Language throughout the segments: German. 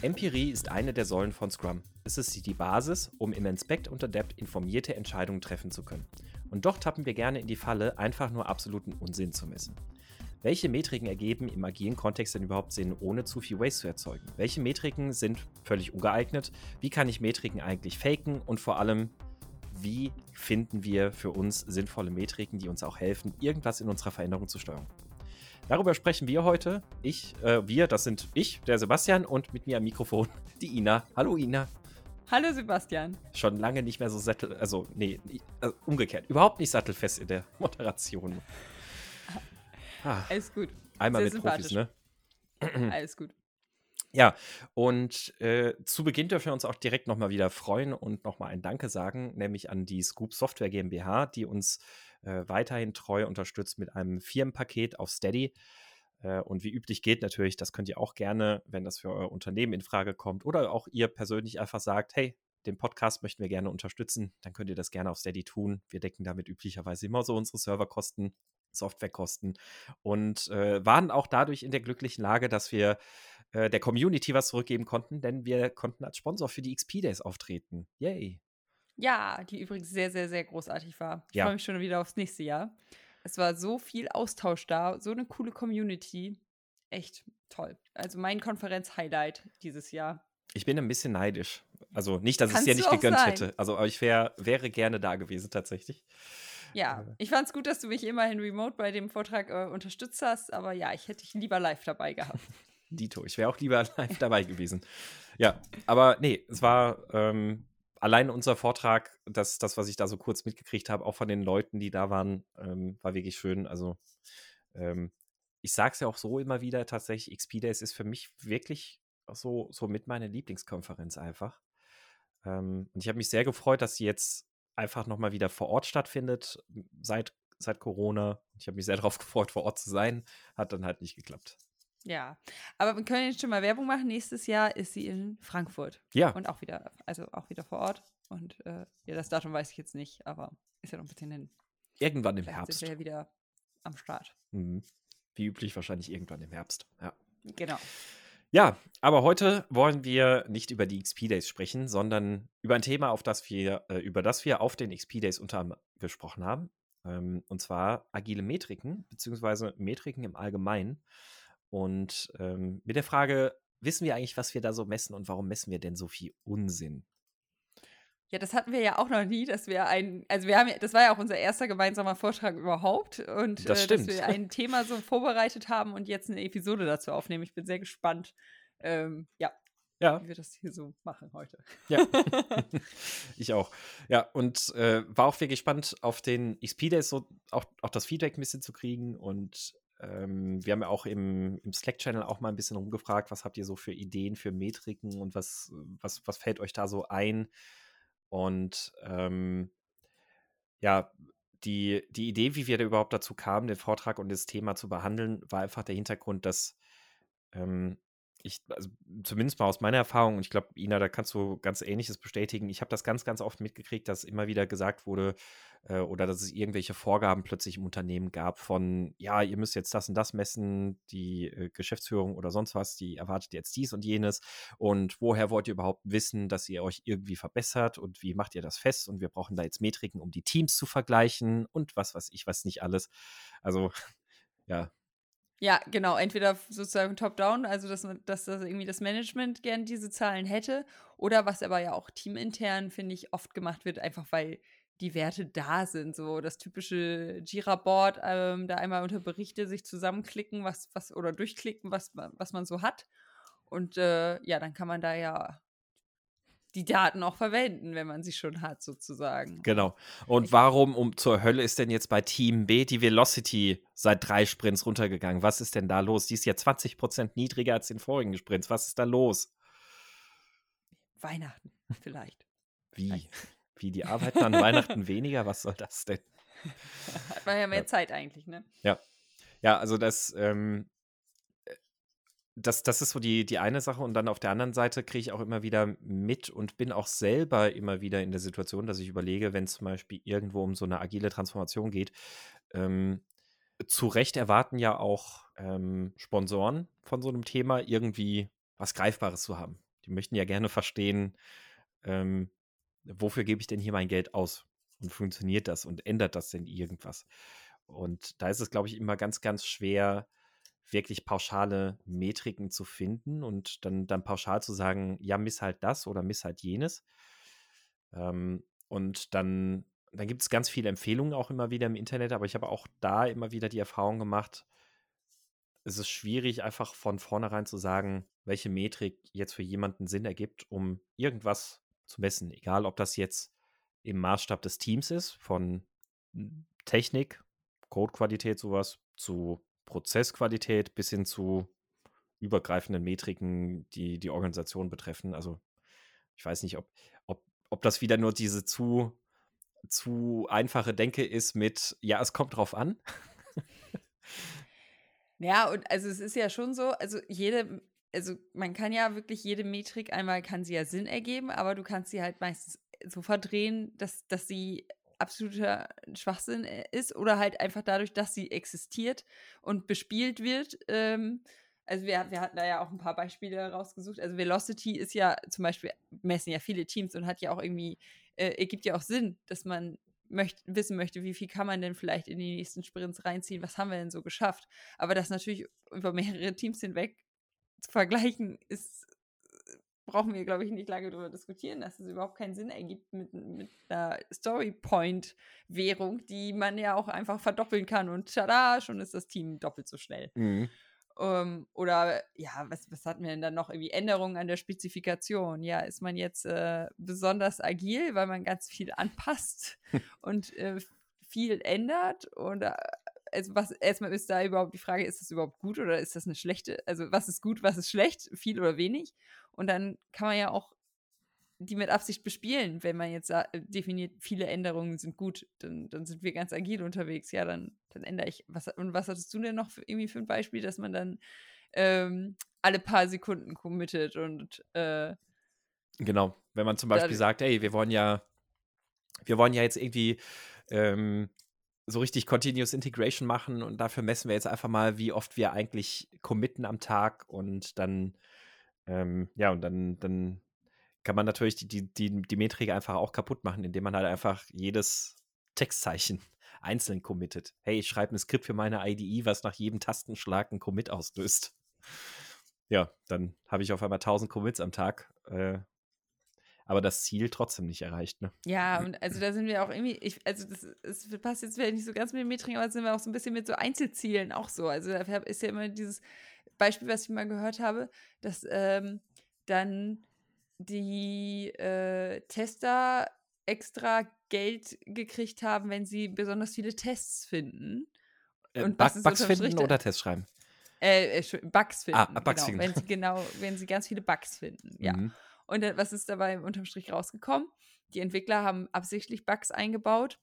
Empirie ist eine der Säulen von Scrum. Es ist die Basis, um im Inspect und Adapt informierte Entscheidungen treffen zu können. Und doch tappen wir gerne in die Falle, einfach nur absoluten Unsinn zu messen. Welche Metriken ergeben im agilen Kontext denn überhaupt Sinn, ohne zu viel Waste zu erzeugen? Welche Metriken sind völlig ungeeignet? Wie kann ich Metriken eigentlich faken? Und vor allem, wie finden wir für uns sinnvolle Metriken, die uns auch helfen, irgendwas in unserer Veränderung zu steuern? Darüber sprechen wir heute. Ich, äh, wir, das sind ich, der Sebastian und mit mir am Mikrofon die Ina. Hallo Ina. Hallo Sebastian. Schon lange nicht mehr so sattel, also nee, äh, umgekehrt, überhaupt nicht sattelfest in der Moderation. Ah, Alles gut. Einmal Sehr mit Profis, ne? Alles gut. Ja, und äh, zu Beginn dürfen wir uns auch direkt nochmal wieder freuen und nochmal ein Danke sagen, nämlich an die Scoop Software GmbH, die uns äh, weiterhin treu unterstützt mit einem Firmenpaket auf Steady. Äh, und wie üblich geht natürlich, das könnt ihr auch gerne, wenn das für euer Unternehmen in Frage kommt oder auch ihr persönlich einfach sagt, hey, den Podcast möchten wir gerne unterstützen, dann könnt ihr das gerne auf Steady tun. Wir decken damit üblicherweise immer so unsere Serverkosten, Softwarekosten und äh, waren auch dadurch in der glücklichen Lage, dass wir äh, der Community was zurückgeben konnten, denn wir konnten als Sponsor für die XP Days auftreten. Yay! Ja, die übrigens sehr, sehr, sehr großartig war. Ich ja. freue mich schon wieder aufs nächste Jahr. Es war so viel Austausch da, so eine coole Community. Echt toll. Also mein Konferenz-Highlight dieses Jahr. Ich bin ein bisschen neidisch. Also nicht, dass ich es dir nicht gegönnt sein. hätte. Also ich wär, wäre gerne da gewesen tatsächlich. Ja, äh. ich fand es gut, dass du mich immerhin remote bei dem Vortrag äh, unterstützt hast, aber ja, ich hätte dich lieber live dabei gehabt. Dito, ich wäre auch lieber live dabei gewesen. Ja, aber nee, es war ähm, allein unser Vortrag, das, das, was ich da so kurz mitgekriegt habe, auch von den Leuten, die da waren, ähm, war wirklich schön. Also, ähm, ich sage es ja auch so immer wieder, tatsächlich, XP Days ist für mich wirklich so, so mit meiner Lieblingskonferenz einfach. Ähm, und ich habe mich sehr gefreut, dass sie jetzt einfach nochmal wieder vor Ort stattfindet, seit, seit Corona. Ich habe mich sehr darauf gefreut, vor Ort zu sein. Hat dann halt nicht geklappt. Ja, aber wir können jetzt schon mal Werbung machen. Nächstes Jahr ist sie in Frankfurt. Ja. Und auch wieder, also auch wieder vor Ort. Und äh, ja, das Datum weiß ich jetzt nicht, aber ist ja noch ein bisschen hin. Irgendwann im Vielleicht Herbst. Sind wir ja wieder am Start. Mhm. Wie üblich wahrscheinlich irgendwann im Herbst. Ja. Genau. Ja, aber heute wollen wir nicht über die XP Days sprechen, sondern über ein Thema, auf das wir, äh, über das wir auf den XP Days unter anderem gesprochen haben. Ähm, und zwar agile Metriken, beziehungsweise Metriken im Allgemeinen. Und ähm, mit der Frage, wissen wir eigentlich, was wir da so messen und warum messen wir denn so viel Unsinn? Ja, das hatten wir ja auch noch nie, dass wir ein, also wir haben, das war ja auch unser erster gemeinsamer Vortrag überhaupt und das äh, dass wir ein Thema so vorbereitet haben und jetzt eine Episode dazu aufnehmen. Ich bin sehr gespannt, ähm, ja, ja. wie wir das hier so machen heute. Ja, ich auch. Ja, und äh, war auch wirklich gespannt auf den XP Days so auch, auch das Feedback ein bisschen zu kriegen und ähm, wir haben ja auch im, im Slack-Channel auch mal ein bisschen rumgefragt, was habt ihr so für Ideen, für Metriken und was, was, was fällt euch da so ein? Und ähm, ja, die, die Idee, wie wir da überhaupt dazu kamen, den Vortrag und das Thema zu behandeln, war einfach der Hintergrund, dass ähm, ich, also zumindest mal aus meiner Erfahrung, und ich glaube, Ina, da kannst du ganz Ähnliches bestätigen. Ich habe das ganz, ganz oft mitgekriegt, dass immer wieder gesagt wurde, äh, oder dass es irgendwelche Vorgaben plötzlich im Unternehmen gab von, ja, ihr müsst jetzt das und das messen, die äh, Geschäftsführung oder sonst was, die erwartet jetzt dies und jenes. Und woher wollt ihr überhaupt wissen, dass ihr euch irgendwie verbessert und wie macht ihr das fest? Und wir brauchen da jetzt Metriken, um die Teams zu vergleichen und was weiß ich, was nicht alles. Also, ja, ja, genau. Entweder sozusagen top-down, also dass, dass das irgendwie das Management gern diese Zahlen hätte, oder was aber ja auch teamintern, finde ich, oft gemacht wird, einfach weil die Werte da sind. So das typische Jira-Board, ähm, da einmal unter Berichte sich zusammenklicken, was, was, oder durchklicken, was, was man so hat. Und äh, ja, dann kann man da ja die Daten auch verwenden, wenn man sie schon hat, sozusagen. Genau. Und warum um zur Hölle ist denn jetzt bei Team B die Velocity seit drei Sprints runtergegangen? Was ist denn da los? Die ist ja 20% niedriger als den vorigen Sprints. Was ist da los? Weihnachten, vielleicht. Wie? Wie, die arbeiten an Weihnachten weniger? Was soll das denn? Hat man ja mehr ja. Zeit eigentlich, ne? Ja. Ja, also das, ähm, das, das ist so die, die eine Sache. Und dann auf der anderen Seite kriege ich auch immer wieder mit und bin auch selber immer wieder in der Situation, dass ich überlege, wenn es zum Beispiel irgendwo um so eine agile Transformation geht, ähm, zu Recht erwarten ja auch ähm, Sponsoren von so einem Thema irgendwie was Greifbares zu haben. Die möchten ja gerne verstehen, ähm, wofür gebe ich denn hier mein Geld aus? Und funktioniert das und ändert das denn irgendwas? Und da ist es, glaube ich, immer ganz, ganz schwer, wirklich pauschale Metriken zu finden und dann, dann pauschal zu sagen, ja, miss halt das oder miss halt jenes. Ähm, und dann, dann gibt es ganz viele Empfehlungen auch immer wieder im Internet, aber ich habe auch da immer wieder die Erfahrung gemacht, es ist schwierig, einfach von vornherein zu sagen, welche Metrik jetzt für jemanden Sinn ergibt, um irgendwas zu messen. Egal, ob das jetzt im Maßstab des Teams ist, von Technik, Codequalität, sowas, zu Prozessqualität bis hin zu übergreifenden Metriken, die die Organisation betreffen. Also ich weiß nicht, ob, ob, ob das wieder nur diese zu, zu einfache Denke ist mit, ja, es kommt drauf an. ja, und also es ist ja schon so, also jede, also man kann ja wirklich jede Metrik einmal kann sie ja Sinn ergeben, aber du kannst sie halt meistens so verdrehen, dass, dass sie absoluter Schwachsinn äh, ist oder halt einfach dadurch, dass sie existiert und bespielt wird. Ähm, also wir, wir hatten da ja auch ein paar Beispiele rausgesucht. Also Velocity ist ja zum Beispiel, messen ja viele Teams und hat ja auch irgendwie, äh, ergibt ja auch Sinn, dass man möcht, wissen möchte, wie viel kann man denn vielleicht in die nächsten Sprints reinziehen, was haben wir denn so geschafft. Aber das natürlich über mehrere Teams hinweg zu vergleichen, ist brauchen wir, glaube ich, nicht lange darüber diskutieren, dass es überhaupt keinen Sinn ergibt mit, mit einer Story-Point-Währung, die man ja auch einfach verdoppeln kann und tada, schon ist das Team doppelt so schnell. Mhm. Um, ähm, oder ja, was, was hatten wir denn dann noch? Irgendwie Änderungen an der Spezifikation. Ja, ist man jetzt äh, besonders agil, weil man ganz viel anpasst und äh, viel ändert? Oder also was erstmal ist da überhaupt die Frage, ist das überhaupt gut oder ist das eine schlechte? Also was ist gut, was ist schlecht, viel oder wenig? Und dann kann man ja auch die mit Absicht bespielen, wenn man jetzt definiert, viele Änderungen sind gut, dann, dann sind wir ganz agil unterwegs. Ja, dann, dann ändere ich. Was, und was hattest du denn noch für, irgendwie für ein Beispiel, dass man dann ähm, alle paar Sekunden committet und äh, Genau, wenn man zum Beispiel sagt, ey, wir wollen ja, wir wollen ja jetzt irgendwie ähm, so richtig Continuous Integration machen und dafür messen wir jetzt einfach mal, wie oft wir eigentlich committen am Tag und dann ähm, ja, und dann, dann kann man natürlich die, die, die, die Metrik einfach auch kaputt machen, indem man halt einfach jedes Textzeichen einzeln committet. Hey, ich schreibe ein Skript für meine IDE, was nach jedem Tastenschlag ein Commit auslöst. Ja, dann habe ich auf einmal 1000 Commits am Tag. Äh, aber das Ziel trotzdem nicht erreicht. Ne? Ja, und also da sind wir auch irgendwie, ich, also das, das passt jetzt vielleicht nicht so ganz mit den Metriken, aber sind wir auch so ein bisschen mit so Einzelzielen auch so. Also da ist ja immer dieses, Beispiel, was ich mal gehört habe, dass ähm, dann die äh, Tester extra Geld gekriegt haben, wenn sie besonders viele Tests finden. Äh, und Bug, Bugs finden oder Tests schreiben? Äh, äh Bugs finden. Ah, Bugs genau, finden. Wenn sie, genau, wenn sie ganz viele Bugs finden, ja. Mhm. Und dann, was ist dabei unterm Strich rausgekommen? Die Entwickler haben absichtlich Bugs eingebaut,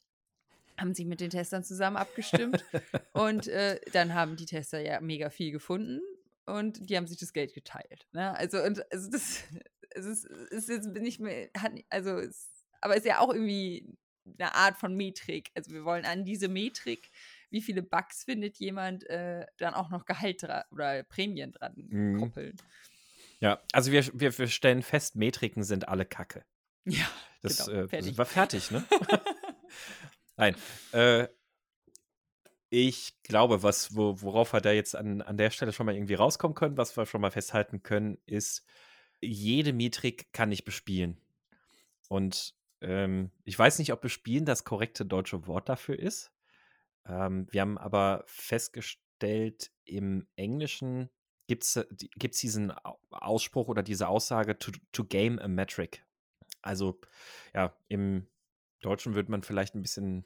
haben sich mit den Testern zusammen abgestimmt und äh, dann haben die Tester ja mega viel gefunden und die haben sich das Geld geteilt. Ne? Also, und, also das es ist, ist jetzt nicht mehr, hat, also, es, aber ist ja auch irgendwie eine Art von Metrik. Also, wir wollen an diese Metrik, wie viele Bugs findet jemand, äh, dann auch noch Gehalt oder Prämien dran mhm. koppeln. Ja, also wir, wir, wir stellen fest, Metriken sind alle Kacke. Ja, das genau, äh, war fertig, ne? Nein. Äh, ich glaube, was, wo, worauf wir da jetzt an, an der Stelle schon mal irgendwie rauskommen können, was wir schon mal festhalten können, ist, jede Metrik kann ich bespielen. Und ähm, ich weiß nicht, ob bespielen das korrekte deutsche Wort dafür ist. Ähm, wir haben aber festgestellt, im Englischen gibt es diesen Ausspruch oder diese Aussage to, to game a metric. Also ja, im Deutschen würde man vielleicht ein bisschen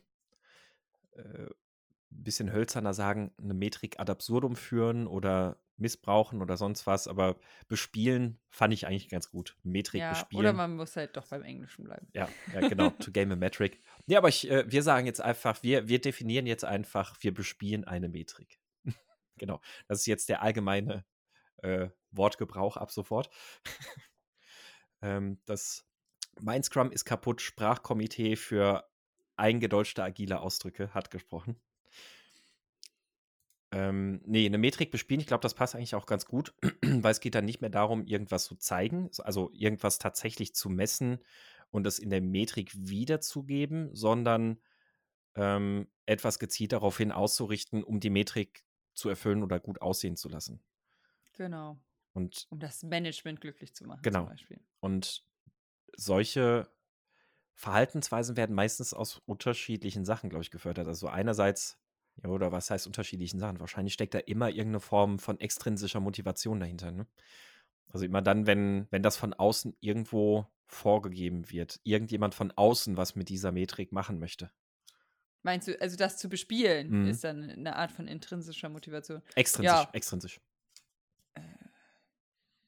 äh, bisschen hölzerner sagen, eine Metrik ad absurdum führen oder missbrauchen oder sonst was, aber bespielen fand ich eigentlich ganz gut. Metrik ja, bespielen. Oder man muss halt doch beim Englischen bleiben. Ja, ja genau, to game a metric. Ja, aber ich, äh, wir sagen jetzt einfach, wir, wir definieren jetzt einfach, wir bespielen eine Metrik. genau, das ist jetzt der allgemeine äh, Wortgebrauch ab sofort. ähm, das Mein Scrum ist kaputt, Sprachkomitee für eingedeutschte agile Ausdrücke hat gesprochen. Ähm, nee, eine Metrik bespielen, ich glaube, das passt eigentlich auch ganz gut, weil es geht dann nicht mehr darum, irgendwas zu zeigen, also irgendwas tatsächlich zu messen und es in der Metrik wiederzugeben, sondern ähm, etwas gezielt darauf hin auszurichten, um die Metrik zu erfüllen oder gut aussehen zu lassen. Genau. Und Um das Management glücklich zu machen, Genau. zum Beispiel. Und solche Verhaltensweisen werden meistens aus unterschiedlichen Sachen, glaube ich, gefördert. Also einerseits, ja, oder was heißt unterschiedlichen Sachen? Wahrscheinlich steckt da immer irgendeine Form von extrinsischer Motivation dahinter. Ne? Also immer dann, wenn, wenn das von außen irgendwo vorgegeben wird, irgendjemand von außen was mit dieser Metrik machen möchte. Meinst du, also das zu bespielen, Mhm. ist dann eine Art von intrinsischer Motivation? Extrinsisch, Ja. extrinsisch.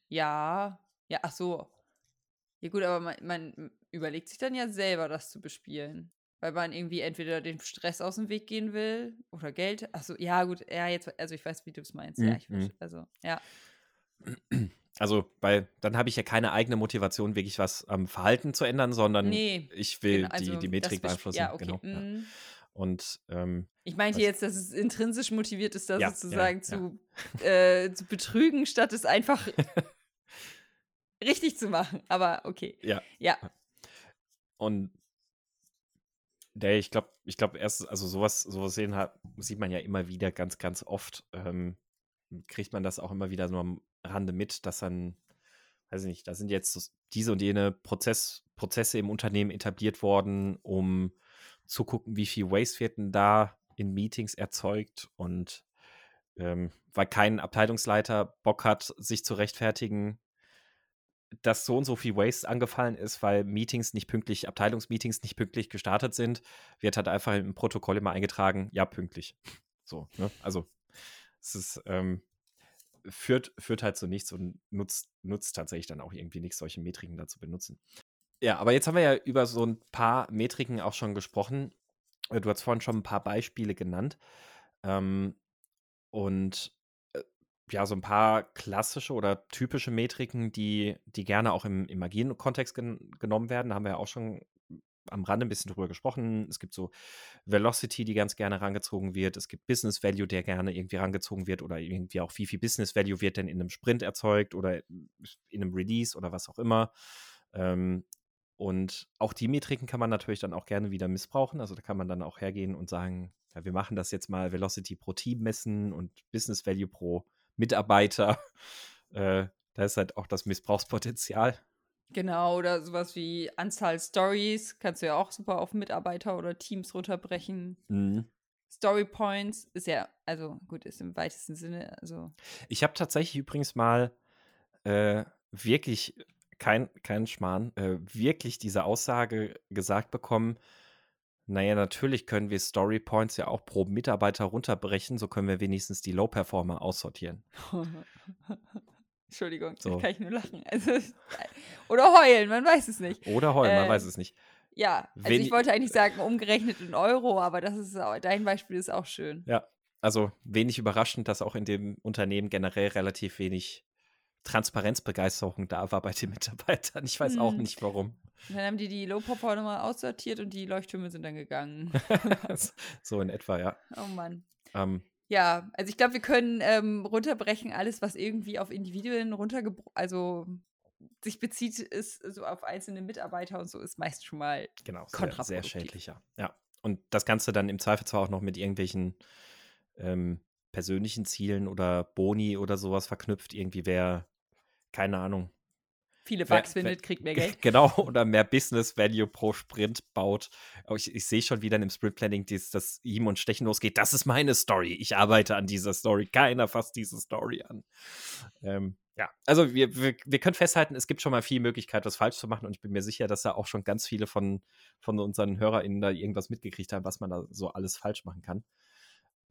Ja, ja, ach so. Ja gut, aber man, man überlegt sich dann ja selber, das zu bespielen. Weil man irgendwie entweder den Stress aus dem Weg gehen will oder Geld. Ach so, ja gut, ja, jetzt, also ich weiß, wie du es meinst. Ja, Mhm, ich verste- also, ja. Also, weil dann habe ich ja keine eigene Motivation, wirklich was am Verhalten zu ändern, sondern Nee, ich will genau, also die, die Metrik beeinflussen. Ja, okay. Genau. Ja. mhm. Und ähm, Ich meinte jetzt, dass es intrinsisch motiviert ist, das Ja, ja, sozusagen ja. Zu, äh, zu betrügen, statt es einfach richtig zu machen. Aber okay. Ja. Ja. Und der, ich glaube, ich glaube erst, also sowas, sowas sehen hat, sieht man ja immer wieder ganz, ganz oft. Ähm, kriegt man das auch immer wieder so am Rande mit, dass dann, weiß ich nicht, da sind jetzt diese und jene Prozess, Prozesse im Unternehmen etabliert worden, um zu gucken, wie viel Waste wird denn da in Meetings erzeugt und ähm, weil kein Abteilungsleiter Bock hat, sich zu rechtfertigen, dass so und so viel Waste angefallen ist, weil Meetings nicht pünktlich, Abteilungsmeetings nicht pünktlich gestartet sind, wird halt einfach im Protokoll immer eingetragen, ja, pünktlich. So, ne? Also es ist, ähm, führt, führt halt zu nichts und nutzt, nutzt tatsächlich dann auch irgendwie nichts, solche Metriken da zu benutzen. Ja, aber jetzt haben wir ja über so ein paar Metriken auch schon gesprochen. Du hast vorhin schon ein paar Beispiele genannt. Ähm, und ja, so ein paar klassische oder typische Metriken, die, die gerne auch im, im agilen Kontext gen genommen werden. Da haben wir ja auch schon am Rande ein bisschen drüber gesprochen. Es gibt so Velocity, die ganz gerne rangezogen wird. Es gibt Business Value, der gerne irgendwie rangezogen wird oder irgendwie auch, wie viel Business Value wird denn in einem Sprint erzeugt oder in einem Release oder was auch immer. Ähm, und auch die Metriken kann man natürlich dann auch gerne wieder missbrauchen. Also da kann man dann auch hergehen und sagen, ja, wir machen das jetzt mal Velocity pro Team messen und Business Value pro Mitarbeiter. Äh, da ist halt auch das Missbrauchspotenzial. Genau, oder sowas wie Anzahl Stories kannst du ja auch super auf Mitarbeiter oder Teams runterbrechen. Mhm. Story Points ist ja, also gut, ist im weitesten Sinne, also Ich habe tatsächlich übrigens mal äh, wirklich kein, kein Schmarrn, äh, wirklich diese Aussage gesagt bekommen, naja, natürlich können wir Story Points ja auch pro Mitarbeiter runterbrechen, so können wir wenigstens die Low-Performer aussortieren. Entschuldigung, So. kann ich nur lachen. Also, oder heulen, man weiß es nicht. Oder heulen, man Äh, weiß es nicht. Ja, also Wenn- ich wollte eigentlich sagen, umgerechnet in Euro, aber das ist auch, dein Beispiel ist auch schön. Ja, also wenig überraschend, dass auch in dem Unternehmen generell relativ wenig Transparenzbegeisterung da war bei den Mitarbeitern. Ich weiß auch Hm. nicht warum. Und dann haben die die Low-Performer mal aussortiert und die Leuchttürme sind dann gegangen. so in etwa, ja. oh Mann. Ähm, Ja, also ich glaube, wir können ähm, runterbrechen, alles, was irgendwie auf Individuen runtergebrochen, also sich bezieht, ist so auf einzelne Mitarbeiter und so, ist meist schon mal Genau, sehr, sehr Kontraproduktiv. schädlich, ja. Und das Ganze dann im Zweifelsfall auch noch mit irgendwelchen ähm, persönlichen Zielen oder Boni oder sowas verknüpft. Irgendwie wer, keine Ahnung. Viele Wer- Bugs findet, wer- kriegt mehr Geld. Genau, oder mehr Business Value pro Sprint baut. Aber ich, ich sehe schon wieder im Sprint Planning, dies, dass ihm und Stechen losgeht. Das ist meine Story. Ich arbeite an dieser Story. Keiner fasst diese Story an. Ähm, ja, also wir, wir, wir können festhalten, es gibt schon mal viel Möglichkeit, was falsch zu machen. Und ich bin mir sicher, dass da auch schon ganz viele von, von unseren HörerInnen da irgendwas mitgekriegt haben, was man da so alles falsch machen kann.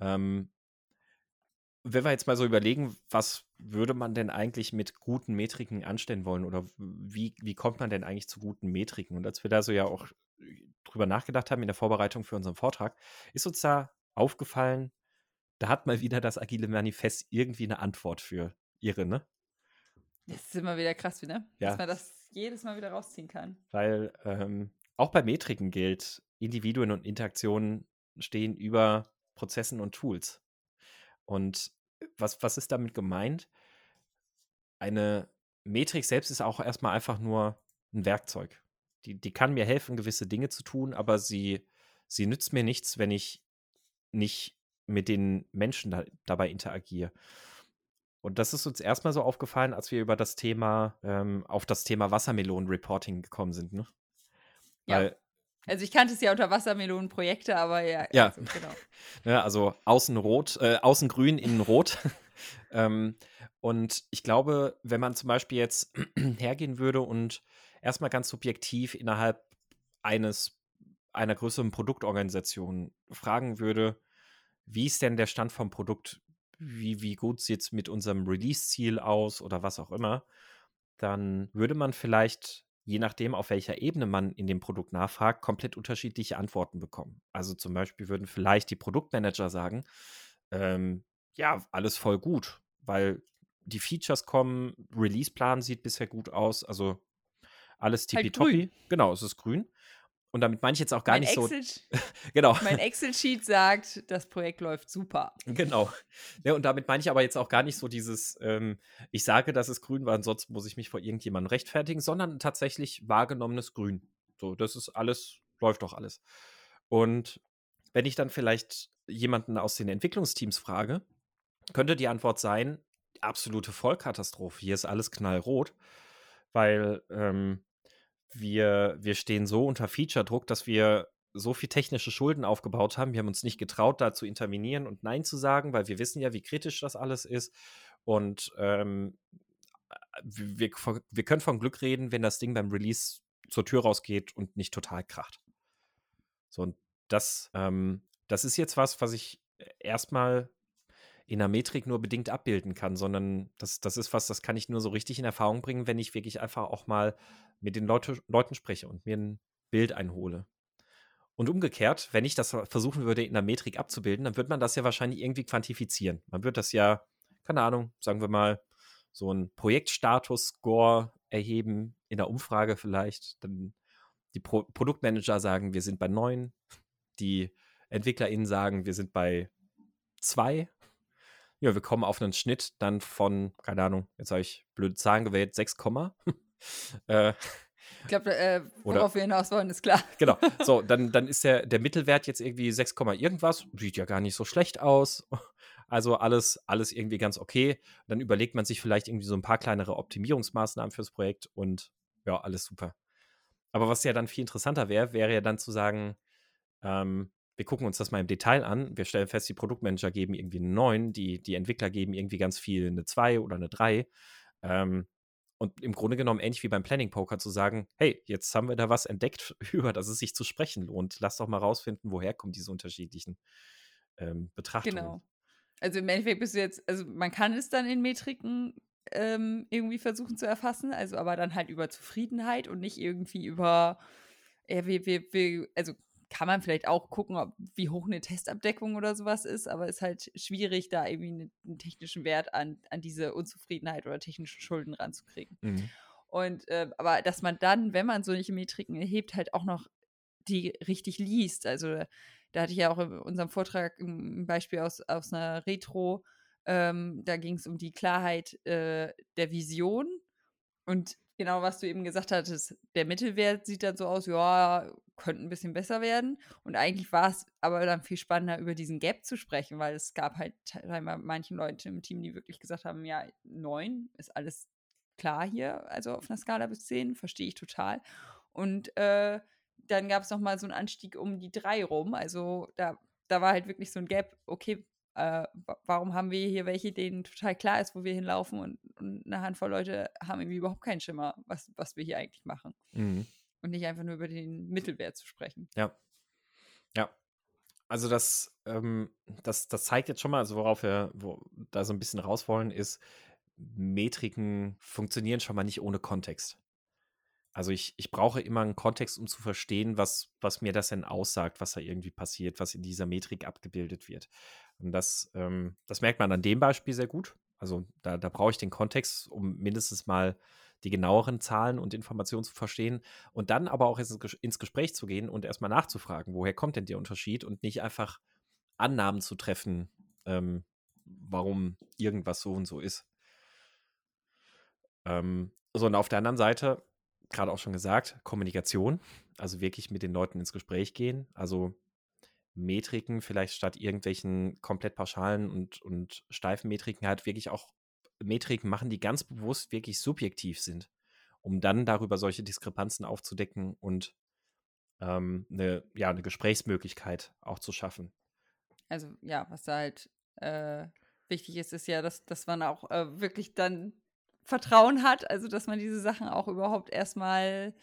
Ähm, wenn wir jetzt mal so überlegen, was würde man denn eigentlich mit guten Metriken anstellen wollen oder wie, wie kommt man denn eigentlich zu guten Metriken? Und als wir da so ja auch drüber nachgedacht haben in der Vorbereitung für unseren Vortrag, ist uns da aufgefallen, da hat mal wieder das Agile Manifest irgendwie eine Antwort für ihre, ne? Das ist immer wieder krass, ne? Ja. Dass man das jedes Mal wieder rausziehen kann. Weil ähm, auch bei Metriken gilt, Individuen und Interaktionen stehen über Prozessen und Tools. Und was, was ist damit gemeint? Eine Metrik selbst ist auch erstmal einfach nur ein Werkzeug. Die, die kann mir helfen, gewisse Dinge zu tun, aber sie, sie nützt mir nichts, wenn ich nicht mit den Menschen da, dabei interagiere. Und das ist uns erstmal so aufgefallen, als wir über das Thema, ähm, auf das Thema Wassermelonen-Reporting gekommen sind, ne? Ja. Also ich kannte es ja unter Wassermelonen-Projekte, aber ja, ja. Also, genau. ja, also außen rot, äh, außen grün, innen rot. ähm, und ich glaube, wenn man zum Beispiel jetzt hergehen würde und erstmal ganz subjektiv innerhalb eines einer größeren Produktorganisation fragen würde, wie ist denn der Stand vom Produkt? Wie, wie gut sieht es mit unserem Release-Ziel aus oder was auch immer? Dann würde man vielleicht, je nachdem, auf welcher Ebene man in dem Produkt nachfragt, komplett unterschiedliche Antworten bekommen. Also zum Beispiel würden vielleicht die Produktmanager sagen, ähm, ja, alles voll gut, weil die Features kommen, Release-Plan sieht bisher gut aus, also alles tippitoppi. Halt genau, es ist grün. Und damit meine ich jetzt auch gar mein nicht Excel, so. genau. Mein Excel-Sheet sagt, das Projekt läuft super. Genau. Ja, und damit meine ich aber jetzt auch gar nicht so dieses, ähm, ich sage, dass es grün war, ansonsten muss ich mich vor irgendjemandem rechtfertigen, sondern tatsächlich wahrgenommenes Grün. So, das ist alles, läuft doch alles. Und wenn ich dann vielleicht jemanden aus den Entwicklungsteams frage, könnte die Antwort sein, absolute Vollkatastrophe. Hier ist alles knallrot, weil ähm, wir, wir stehen so unter Feature-Druck, dass wir so viel technische Schulden aufgebaut haben. Wir haben uns nicht getraut, da zu intervenieren und Nein zu sagen, weil wir wissen ja, wie kritisch das alles ist. Und ähm, wir, wir können von Glück reden, wenn das Ding beim Release zur Tür rausgeht und nicht total kracht. So, und das, ähm, das ist jetzt was, was ich erstmal in der Metrik nur bedingt abbilden kann, sondern das, das ist was, das kann ich nur so richtig in Erfahrung bringen, wenn ich wirklich einfach auch mal mit den Leute, Leuten spreche und mir ein Bild einhole. Und umgekehrt, wenn ich das versuchen würde, in der Metrik abzubilden, dann wird man das ja wahrscheinlich irgendwie quantifizieren. Man wird das ja, keine Ahnung, sagen wir mal, so ein Projektstatus-Score erheben, in der Umfrage vielleicht. Dann die Pro Produktmanager sagen, wir sind bei neun. Die EntwicklerInnen sagen, wir sind bei zwei. Ja, wir kommen auf einen Schnitt dann von, keine Ahnung, jetzt habe ich blöde Zahlen gewählt, 6, äh, ich glaube, äh, worauf oder, wir hinaus wollen, ist klar. Genau. So, dann, dann ist der, der Mittelwert jetzt irgendwie 6, irgendwas. Sieht ja gar nicht so schlecht aus. Also alles, alles irgendwie ganz okay. Dann überlegt man sich vielleicht irgendwie so ein paar kleinere Optimierungsmaßnahmen fürs Projekt und ja, alles super. Aber was ja dann viel interessanter wäre, wäre ja dann zu sagen, ähm, wir gucken uns das mal im Detail an. Wir stellen fest, die Produktmanager geben irgendwie eine 9, die, die Entwickler geben irgendwie ganz viel eine 2 oder eine 3. Ähm, und im Grunde genommen ähnlich wie beim Planning Poker zu sagen, hey, jetzt haben wir da was entdeckt, über das es sich zu sprechen lohnt. Lass doch mal rausfinden, woher kommen diese unterschiedlichen ähm, Betrachtungen. Genau. Also im Endeffekt bist du jetzt, also man kann es dann in Metriken ähm, irgendwie versuchen zu erfassen, also aber dann halt über Zufriedenheit und nicht irgendwie über, ja, wir, wir, wir, also kann man vielleicht auch gucken, ob, wie hoch eine Testabdeckung oder sowas ist, aber es ist halt schwierig, da irgendwie eine, einen technischen Wert an, an diese Unzufriedenheit oder technischen Schulden ranzukriegen. Mhm. Und äh, aber dass man dann, wenn man solche Metriken erhebt, halt auch noch die richtig liest. Also da hatte ich ja auch in unserem Vortrag ein Beispiel aus, aus einer Retro, ähm, da ging es um die Klarheit äh, der Vision. Und genau, was du eben gesagt hattest, der Mittelwert sieht dann so aus, ja, könnte ein bisschen besser werden. Und eigentlich war es aber dann viel spannender, über diesen Gap zu sprechen, weil es gab halt teilweise manche Leute im Team, die wirklich gesagt haben, ja, neun ist alles klar hier, also auf einer Skala bis zehn, verstehe ich total. Und äh, dann gab es nochmal so einen Anstieg um die drei rum. Also da, da war halt wirklich so ein Gap, okay, äh, warum haben wir hier welche, denen total klar ist, wo wir hinlaufen und, und eine Handvoll Leute haben irgendwie überhaupt keinen Schimmer, was, was wir hier eigentlich machen. Mhm und nicht einfach nur über den Mittelwert zu sprechen. Ja. Ja. Also das, ähm, das, das zeigt jetzt schon mal, also worauf wir wo, da so ein bisschen raus wollen, ist, Metriken funktionieren schon mal nicht ohne Kontext. Also ich, ich brauche immer einen Kontext, um zu verstehen, was, was mir das denn aussagt, was da irgendwie passiert, was in dieser Metrik abgebildet wird. Und das, ähm, das merkt man an dem Beispiel sehr gut. Also da, da brauche ich den Kontext, um mindestens mal die genaueren Zahlen und Informationen zu verstehen und dann aber auch ins Gespräch zu gehen und erstmal nachzufragen, woher kommt denn der Unterschied und nicht einfach Annahmen zu treffen, ähm, warum irgendwas so und so ist. Ähm, so, und auf der anderen Seite, gerade auch schon gesagt, Kommunikation, also wirklich mit den Leuten ins Gespräch gehen, also Metriken vielleicht statt irgendwelchen komplett pauschalen und, und steifen Metriken halt wirklich auch Metriken machen, die ganz bewusst wirklich subjektiv sind, um dann darüber solche Diskrepanzen aufzudecken und ähm, eine, ja, eine Gesprächsmöglichkeit auch zu schaffen. Also ja, was da halt äh, wichtig ist, ist ja, dass, dass man auch äh, wirklich dann Vertrauen hat, also dass man diese Sachen auch überhaupt erstmal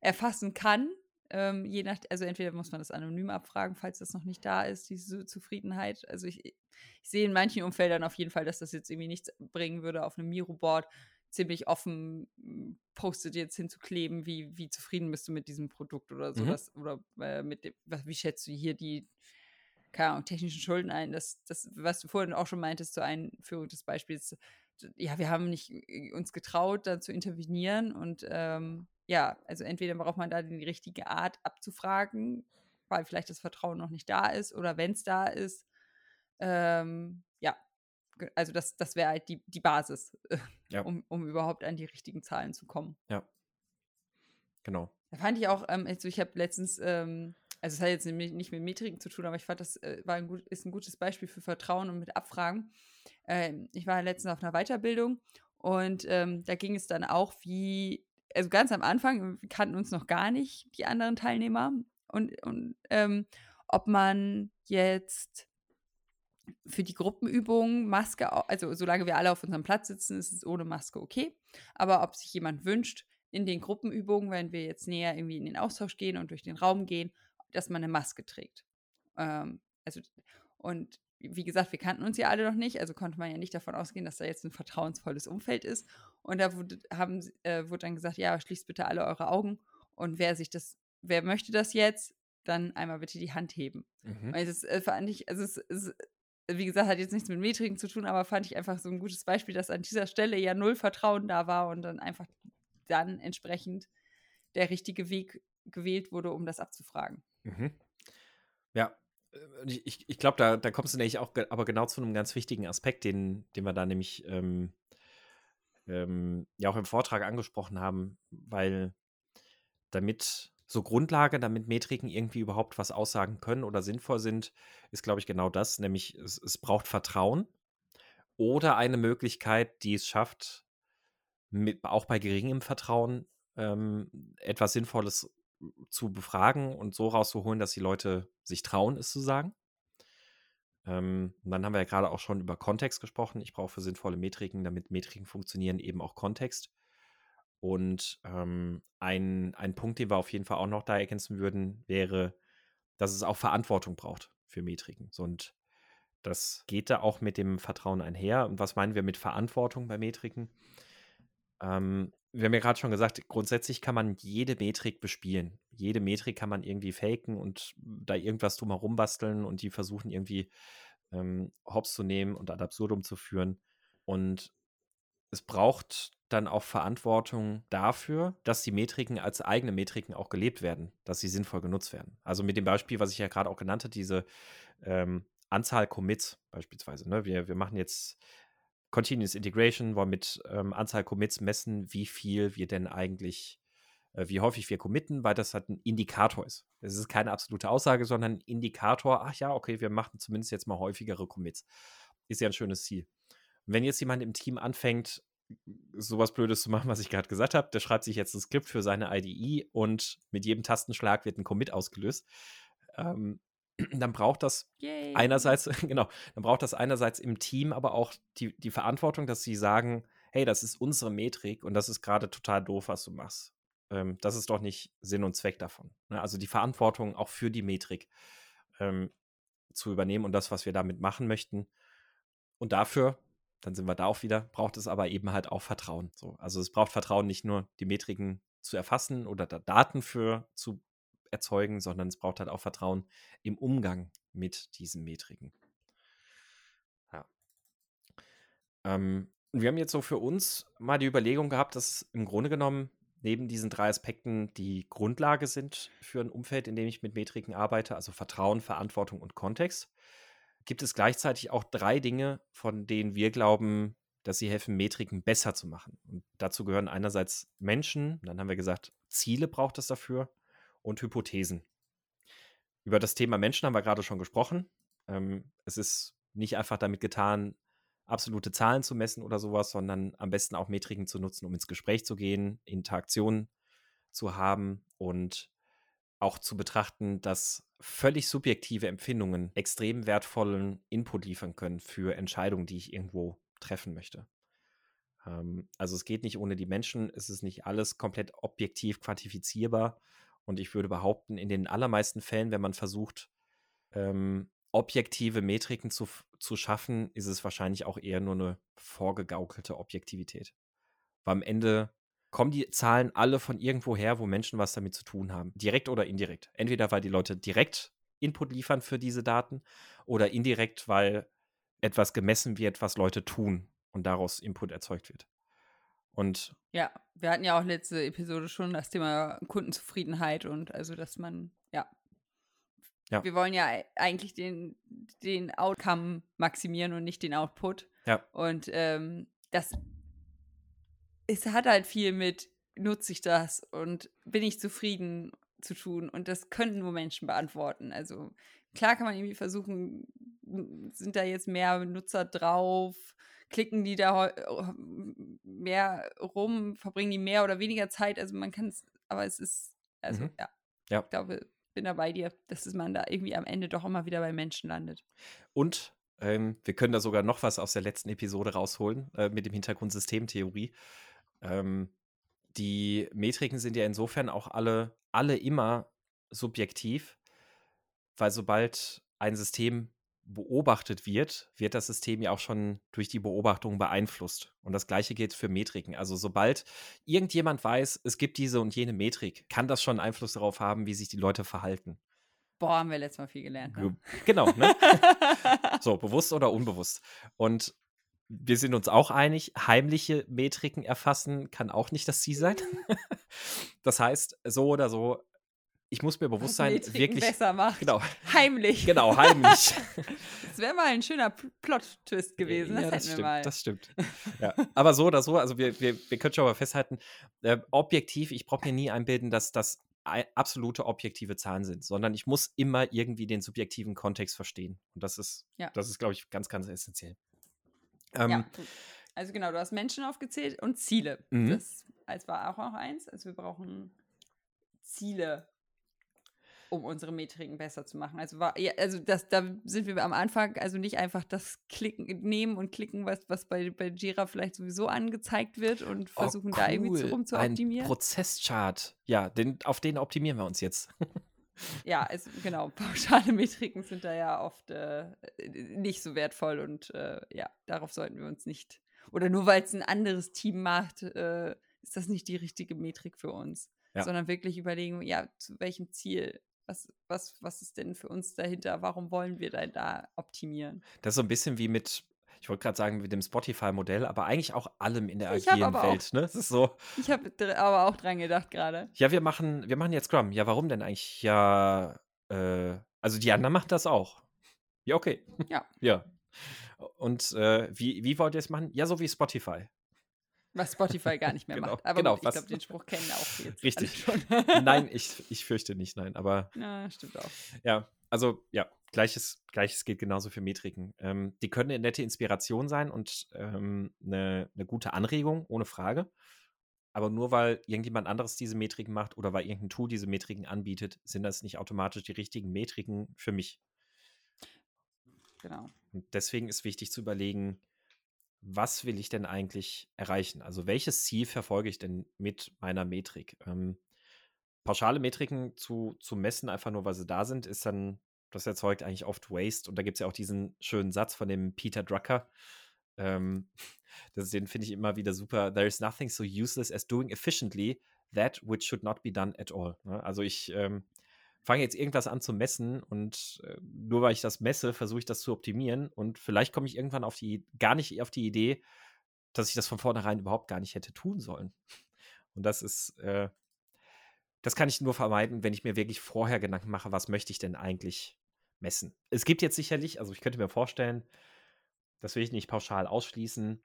erfassen kann. Ähm, je nach, also entweder muss man das anonym abfragen, falls das noch nicht da ist, diese Zufriedenheit. Also ich, ich sehe in manchen Umfeldern auf jeden Fall, dass das jetzt irgendwie nichts bringen würde, auf einem Miro-Board ziemlich offen hm, postet jetzt hinzukleben, wie, wie zufrieden bist du mit diesem Produkt oder. Mhm. Das, oder äh, mit dem, wie schätzt du hier die keine Ahnung, technischen Schulden ein? Das, das, was du vorhin auch schon meintest, zur Einführung des Beispiels, ja, wir haben nicht äh, uns getraut, da zu intervenieren und ähm, ja, also entweder braucht man da die richtige Art abzufragen, weil vielleicht das Vertrauen noch nicht da ist oder wenn es da ist, ähm, ja, also das, das wäre halt die, die Basis, ja. um, um überhaupt an die richtigen Zahlen zu kommen. Ja. Genau. Da fand ich auch, ähm, also ich habe letztens, ähm, also es hat jetzt nicht mit Metriken zu tun, aber ich fand, das äh, war ein gut, ist ein gutes Beispiel für Vertrauen und mit Abfragen. Ähm, ich war letztens auf einer Weiterbildung und ähm, da ging es dann auch, wie also ganz am Anfang, kannten uns noch gar nicht, die anderen Teilnehmer. Und, und ähm, ob man jetzt für die Gruppenübung Maske, also solange wir alle auf unserem Platz sitzen, ist es ohne Maske okay. Aber ob sich jemand wünscht, in den Gruppenübungen, wenn wir jetzt näher irgendwie in den Austausch gehen und durch den Raum gehen, dass man eine Maske trägt. Ähm, also, und wie gesagt, wir kannten uns ja alle noch nicht, also konnte man ja nicht davon ausgehen, dass da jetzt ein vertrauensvolles Umfeld ist. Und da wurde, haben, äh, wurde dann gesagt, ja, schließt bitte alle eure Augen und wer sich das, wer möchte das jetzt, dann einmal bitte die Hand heben. Mhm. Und das äh, fand ich, also es, es, wie gesagt, hat jetzt nichts mit Metriken zu tun, aber fand ich einfach so ein gutes Beispiel, dass an dieser Stelle ja null Vertrauen da war und dann einfach dann entsprechend der richtige Weg gewählt wurde, um das abzufragen. Mhm. Äh, ich, ich glaube, da, da kommst du nämlich auch aber genau zu einem ganz wichtigen Aspekt, den, den wir da nämlich ähm, ähm, ja auch im Vortrag angesprochen haben, weil damit so Grundlage, damit Metriken irgendwie überhaupt was aussagen können oder sinnvoll sind, ist, glaube ich, genau das, nämlich es, es braucht Vertrauen oder eine Möglichkeit, die es schafft, mit, auch bei geringem Vertrauen ähm, etwas Sinnvolles zu befragen und so rauszuholen, dass die Leute sich trauen, es zu sagen. Ähm, dann haben wir ja gerade auch schon über Kontext gesprochen. Ich brauche für sinnvolle Metriken, damit Metriken funktionieren, eben auch Kontext. Und ähm, ein, ein Punkt, den wir auf jeden Fall auch noch da ergänzen würden, wäre, dass es auch Verantwortung braucht für Metriken. Und das geht da auch mit dem Vertrauen einher. Und was meinen wir mit Verantwortung bei Metriken? Ähm, wir haben ja gerade schon gesagt, grundsätzlich kann man jede Metrik bespielen. Jede Metrik kann man irgendwie faken und da irgendwas drumherum basteln und die versuchen irgendwie ähm, hops zu nehmen und ad absurdum zu führen. Und es braucht dann auch Verantwortung dafür, dass die Metriken als eigene Metriken auch gelebt werden, dass sie sinnvoll genutzt werden. Also mit dem Beispiel, was ich ja gerade auch genannt habe, diese ähm, Anzahl Commits beispielsweise. Ne? Wir, wir machen jetzt Continuous Integration, wollen mit ähm, Anzahl Commits messen, wie viel wir denn eigentlich, äh, wie häufig wir committen, weil das halt ein Indikator ist. Es ist keine absolute Aussage, sondern ein Indikator, ach ja, okay, wir machen zumindest jetzt mal häufigere Commits. Ist ja ein schönes Ziel. Und wenn jetzt jemand im Team anfängt, sowas Blödes zu machen, was ich gerade gesagt habe, der schreibt sich jetzt ein Skript für seine IDE und mit jedem Tastenschlag wird ein Commit ausgelöst, ähm, dann braucht das Yay. einerseits, genau, dann braucht das einerseits im Team aber auch die, die Verantwortung, dass sie sagen, hey, das ist unsere Metrik und das ist gerade total doof, was du machst. Ähm, das ist doch nicht Sinn und Zweck davon. Ne? Also die Verantwortung auch für die Metrik ähm, zu übernehmen und das, was wir damit machen möchten. Und dafür, dann sind wir da auch wieder, braucht es aber eben halt auch Vertrauen. So, also es braucht Vertrauen, nicht nur die Metriken zu erfassen oder da Daten für zu erzeugen, sondern es braucht halt auch Vertrauen im Umgang mit diesen Metriken. Ja. Ähm, wir haben jetzt so für uns mal die Überlegung gehabt, dass im Grunde genommen neben diesen drei Aspekten die Grundlage sind für ein Umfeld, in dem ich mit Metriken arbeite, also Vertrauen, Verantwortung und Kontext, gibt es gleichzeitig auch drei Dinge, von denen wir glauben, dass sie helfen, Metriken besser zu machen. Und dazu gehören einerseits Menschen, dann haben wir gesagt, Ziele braucht es dafür und Hypothesen. Über das Thema Menschen haben wir gerade schon gesprochen. Ähm, es ist nicht einfach damit getan, absolute Zahlen zu messen oder sowas, sondern am besten auch Metriken zu nutzen, um ins Gespräch zu gehen, Interaktionen zu haben und auch zu betrachten, dass völlig subjektive Empfindungen extrem wertvollen Input liefern können für Entscheidungen, die ich irgendwo treffen möchte. Ähm, also es geht nicht ohne die Menschen, es ist nicht alles komplett objektiv quantifizierbar. Und ich würde behaupten, in den allermeisten Fällen, wenn man versucht, ähm, objektive Metriken zu, zu schaffen, ist es wahrscheinlich auch eher nur eine vorgegaukelte Objektivität. Weil am Ende kommen die Zahlen alle von irgendwo her, wo Menschen was damit zu tun haben. Direkt oder indirekt. Entweder weil die Leute direkt Input liefern für diese Daten oder indirekt, weil etwas gemessen wird, was Leute tun und daraus Input erzeugt wird. Und ja, wir hatten ja auch letzte Episode schon das Thema Kundenzufriedenheit und also, dass man, ja. ja. Wir wollen ja eigentlich den, den Outcome maximieren und nicht den Output. Ja. Und ähm, das es hat halt viel mit, nutze ich das und bin ich zufrieden zu tun. Und das können nur Menschen beantworten. Also klar kann man irgendwie versuchen, sind da jetzt mehr Nutzer drauf, klicken die da mehr rum, verbringen die mehr oder weniger Zeit. Also man kann es, aber es ist, also mhm. ja, ja, ich glaube, bin da bei dir, dass man da irgendwie am Ende doch immer wieder bei Menschen landet. Und ähm, wir können da sogar noch was aus der letzten Episode rausholen äh, mit dem Hintergrund Systemtheorie. Ähm, die Metriken sind ja insofern auch alle, alle immer subjektiv, weil sobald ein System beobachtet wird, wird das System ja auch schon durch die Beobachtung beeinflusst. Und das gleiche gilt für Metriken. Also sobald irgendjemand weiß, es gibt diese und jene Metrik, kann das schon Einfluss darauf haben, wie sich die Leute verhalten. Boah, haben wir letztes Mal viel gelernt. Ne? Genau, ne? so, bewusst oder unbewusst. Und wir sind uns auch einig, heimliche Metriken erfassen kann auch nicht das Ziel sein. das heißt, so oder so, ich muss mir bewusst sein, wirklich besser macht. Genau. Heimlich. Genau, heimlich. das wäre mal ein schöner Plot-Twist gewesen. Das, ja, das stimmt, mal. Das stimmt. Ja. Aber so oder so, also wir, wir, wir können schon mal festhalten, äh, objektiv, ich brauche mir nie einbilden, dass das absolute objektive Zahlen sind, sondern ich muss immer irgendwie den subjektiven Kontext verstehen. Und das ist, ja. das ist, glaube ich, ganz, ganz essentiell. Ähm, ja, Also genau, du hast Menschen aufgezählt und Ziele. Mhm. Das als war auch noch eins. Also wir brauchen Ziele, um unsere Metriken besser zu machen. Also war, ja, also das, da sind wir am Anfang, also nicht einfach das Klicken nehmen und klicken, was, was bei, bei Jira vielleicht sowieso angezeigt wird und oh, versuchen oh, cool. da irgendwie zu, rum zu optimieren. Ein Prozesschart. Ja, den, auf den optimieren wir uns jetzt. ja, also genau, pauschale Metriken sind da ja oft äh, nicht so wertvoll und äh, ja, darauf sollten wir uns nicht. Oder nur weil es ein anderes Team macht, äh, ist das nicht die richtige Metrik für uns. Ja. Sondern wirklich überlegen, ja, zu welchem Ziel was, was, was ist denn für uns dahinter? Warum wollen wir denn da optimieren? Das ist so ein bisschen wie mit ich wollte gerade sagen, mit dem Spotify-Modell, aber eigentlich auch allem in der agilen Welt. Ne? Das ist so. Ich habe aber auch dran gedacht gerade. Ja, wir machen, wir machen jetzt Scrum. Ja, warum denn eigentlich? Ja, äh, also die anderen machen das auch. Ja, okay. Ja. ja. Und äh, wie, wie wollt ihr es machen? Ja, so wie Spotify. Was Spotify gar nicht mehr genau, macht. Aber genau, gut, ich glaube, den Spruch kennen auch jetzt. Richtig. nein, ich, ich fürchte nicht, nein. Aber. Ja, stimmt auch. Ja, also ja, gleiches, gleiches gilt genauso für Metriken. Ähm, die können eine nette Inspiration sein und ähm, eine, eine gute Anregung, ohne Frage. Aber nur weil irgendjemand anderes diese Metriken macht oder weil irgendein Tool diese Metriken anbietet, sind das nicht automatisch die richtigen Metriken für mich. Genau. Und deswegen ist wichtig zu überlegen, was will ich denn eigentlich erreichen? Also welches Ziel verfolge ich denn mit meiner Metrik? Ähm, pauschale Metriken zu, zu messen, einfach nur weil sie da sind, ist dann, das erzeugt eigentlich oft Waste. Und da gibt es ja auch diesen schönen Satz von dem Peter Drucker. Ähm, das, den finde ich immer wieder super. There is nothing so useless as doing efficiently that which should not be done at all. Ne? Also ich ähm, fange jetzt irgendwas an zu messen und äh, nur weil ich das messe, versuche ich das zu optimieren und vielleicht komme ich irgendwann auf die, gar nicht auf die Idee, dass ich das von vornherein überhaupt gar nicht hätte tun sollen. Und das ist, äh, das kann ich nur vermeiden, wenn ich mir wirklich vorher Gedanken mache, was möchte ich denn eigentlich messen. Es gibt jetzt sicherlich, also ich könnte mir vorstellen, das will ich nicht pauschal ausschließen.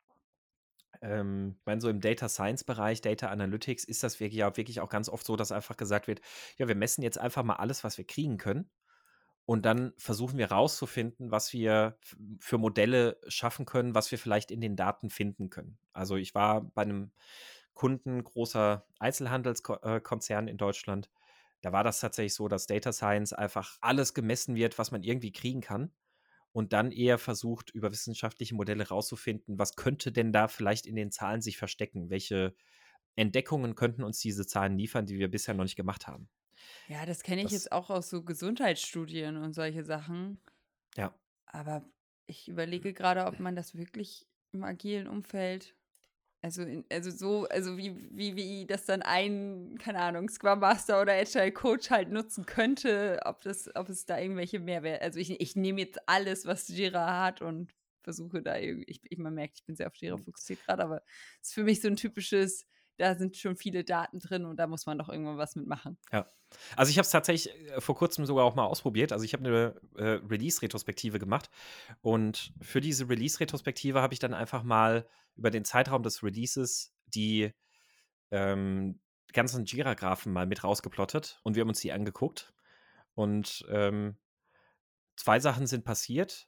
Ähm, ich meine, so im Data Science Bereich, Data Analytics ist das wirklich, ja wirklich auch ganz oft so, dass einfach gesagt wird, ja, wir messen jetzt einfach mal alles, was wir kriegen können. Und dann versuchen wir rauszufinden, was wir für Modelle schaffen können, was wir vielleicht in den Daten finden können. Also ich war bei einem Kunden, großer Einzelhandelskonzern in Deutschland. Da war das tatsächlich so, dass Data Science einfach alles gemessen wird, was man irgendwie kriegen kann. Und dann eher versucht, über wissenschaftliche Modelle rauszufinden, was könnte denn da vielleicht in den Zahlen sich verstecken? Welche Entdeckungen könnten uns diese Zahlen liefern, die wir bisher noch nicht gemacht haben? Ja, das kenne ich Das, jetzt auch aus so Gesundheitsstudien und solche Sachen. ja. Aber ich überlege gerade, ob man das wirklich im agilen Umfeld, also, in, also so, also wie, wie, wie das dann ein, keine Ahnung, Scrum Master oder Agile Coach halt nutzen könnte, ob das, ob es da irgendwelche Mehrwert, also ich, ich nehme jetzt alles, was Jira hat und versuche da irgendwie, ich, ich man merkt, ich bin sehr auf Jira fokussiert gerade, aber es ist für mich so ein typisches, da sind schon viele Daten drin und da muss man doch irgendwann was mitmachen. Ja. Also ich habe es tatsächlich äh, vor kurzem sogar auch mal ausprobiert. Also ich habe eine äh, Release-Retrospektive gemacht und für diese Release-Retrospektive habe ich dann einfach mal über den Zeitraum des Releases die ähm, ganzen Jira-Graphen mal mit rausgeplottet und wir haben uns die angeguckt. Und ähm, zwei Sachen sind passiert.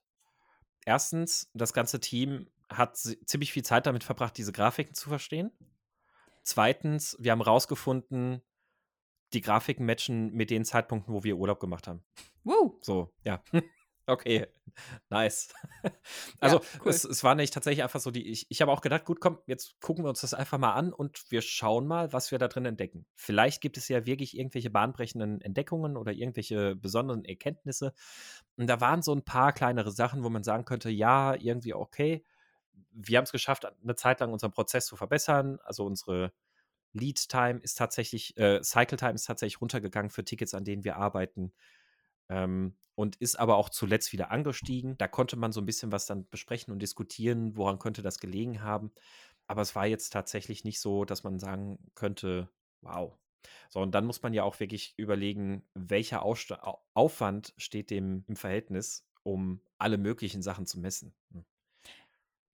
Erstens, das ganze Team hat ziemlich viel Zeit damit verbracht, diese Grafiken zu verstehen. Zweitens, wir haben rausgefunden, die Grafiken matchen mit den Zeitpunkten, wo wir Urlaub gemacht haben. Wow, So, ja. Okay, nice. Also, ja, cool. es, es war nicht tatsächlich einfach so, die, ich, ich habe auch gedacht, gut, komm, jetzt gucken wir uns das einfach mal an und wir schauen mal, was wir da drin entdecken. Vielleicht gibt es ja wirklich irgendwelche bahnbrechenden Entdeckungen oder irgendwelche besonderen Erkenntnisse. Und da waren so ein paar kleinere Sachen, wo man sagen könnte, ja, irgendwie okay. Wir haben es geschafft, eine Zeit lang unseren Prozess zu verbessern. Also unsere Lead Time ist tatsächlich, äh, Cycle Time ist tatsächlich runtergegangen für Tickets, an denen wir arbeiten. Ähm, und ist aber auch zuletzt wieder angestiegen. Da konnte man so ein bisschen was dann besprechen und diskutieren, woran könnte das gelegen haben. Aber es war jetzt tatsächlich nicht so, dass man sagen könnte, wow. So, und dann muss man ja auch wirklich überlegen, welcher Aussta Au- Aufwand steht dem im Verhältnis, um alle möglichen Sachen zu messen. Hm.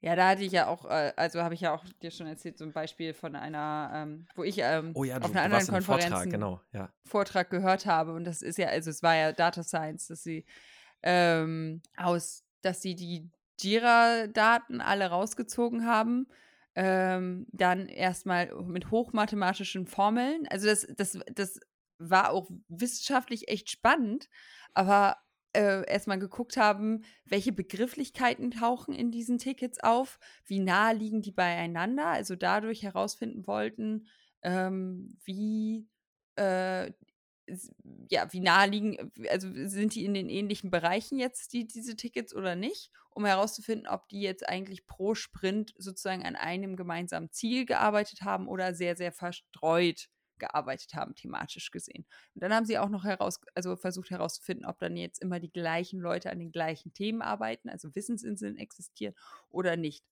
Ja, da hatte ich ja auch, äh, also habe ich ja auch dir schon erzählt, so ein Beispiel von einer, ähm, wo ich ähm, Oh ja, auf du, einer du anderen Konferenz Vortrag, genau, ja. Vortrag gehört habe. Und das ist ja, also es war ja Data Science, dass sie ähm, aus, dass sie die Jira-Daten alle rausgezogen haben. Ähm, dann erstmal mit hochmathematischen Formeln. Also das, das, das war auch wissenschaftlich echt spannend, aber äh, erstmal geguckt haben, welche Begrifflichkeiten tauchen in diesen Tickets auf, wie nah liegen die beieinander, also dadurch herausfinden wollten, ähm, wie äh, ja, wie nah liegen, also sind die in den ähnlichen Bereichen jetzt, die, diese Tickets oder nicht, um herauszufinden, ob die jetzt eigentlich pro Sprint sozusagen an einem gemeinsamen Ziel gearbeitet haben oder sehr, sehr verstreut gearbeitet haben, thematisch gesehen. Und dann haben sie auch noch heraus, also versucht herauszufinden, ob dann jetzt immer die gleichen Leute an den gleichen Themen arbeiten, also Wissensinseln existieren oder nicht.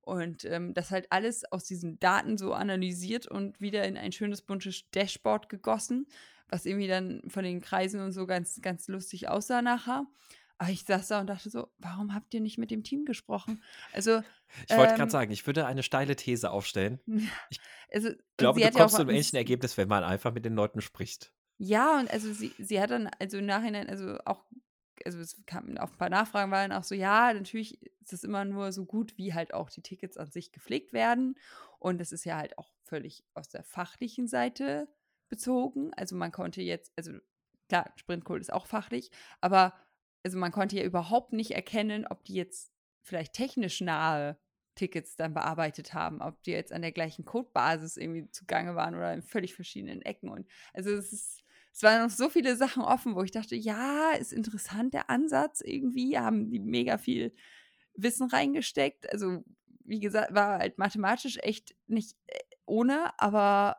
Und ähm, das halt alles aus diesen Daten so analysiert und wieder in ein schönes buntes Dashboard gegossen, was irgendwie dann von den Kreisen und so ganz, ganz lustig aussah nachher. Aber ich saß da und dachte so, warum habt ihr nicht mit dem Team gesprochen? Also, Ich wollte gerade ähm, sagen, ich würde eine steile These aufstellen. Ich also glaube, du kommst zum mal- ähnlichen Ergebnis, wenn man einfach mit den Leuten spricht. Ja, und also sie, sie hat dann, also im Nachhinein, also auch, also es kam auf ein paar Nachfragen waren auch so, ja, natürlich ist es immer nur so gut, wie halt auch die Tickets an sich gepflegt werden. Und das ist ja halt auch völlig aus der fachlichen Seite bezogen. Also man konnte jetzt, also klar, Sprintcode ist auch fachlich, aber also man konnte ja überhaupt nicht erkennen, ob die jetzt vielleicht technisch nahe Tickets dann bearbeitet haben, ob die jetzt an der gleichen Codebasis irgendwie zugange waren oder in völlig verschiedenen Ecken. Und also es ist, es waren noch so viele Sachen offen, wo ich dachte, ja, ist interessant der Ansatz irgendwie, haben die mega viel Wissen reingesteckt. Also, wie gesagt, war halt mathematisch echt nicht äh, ohne, aber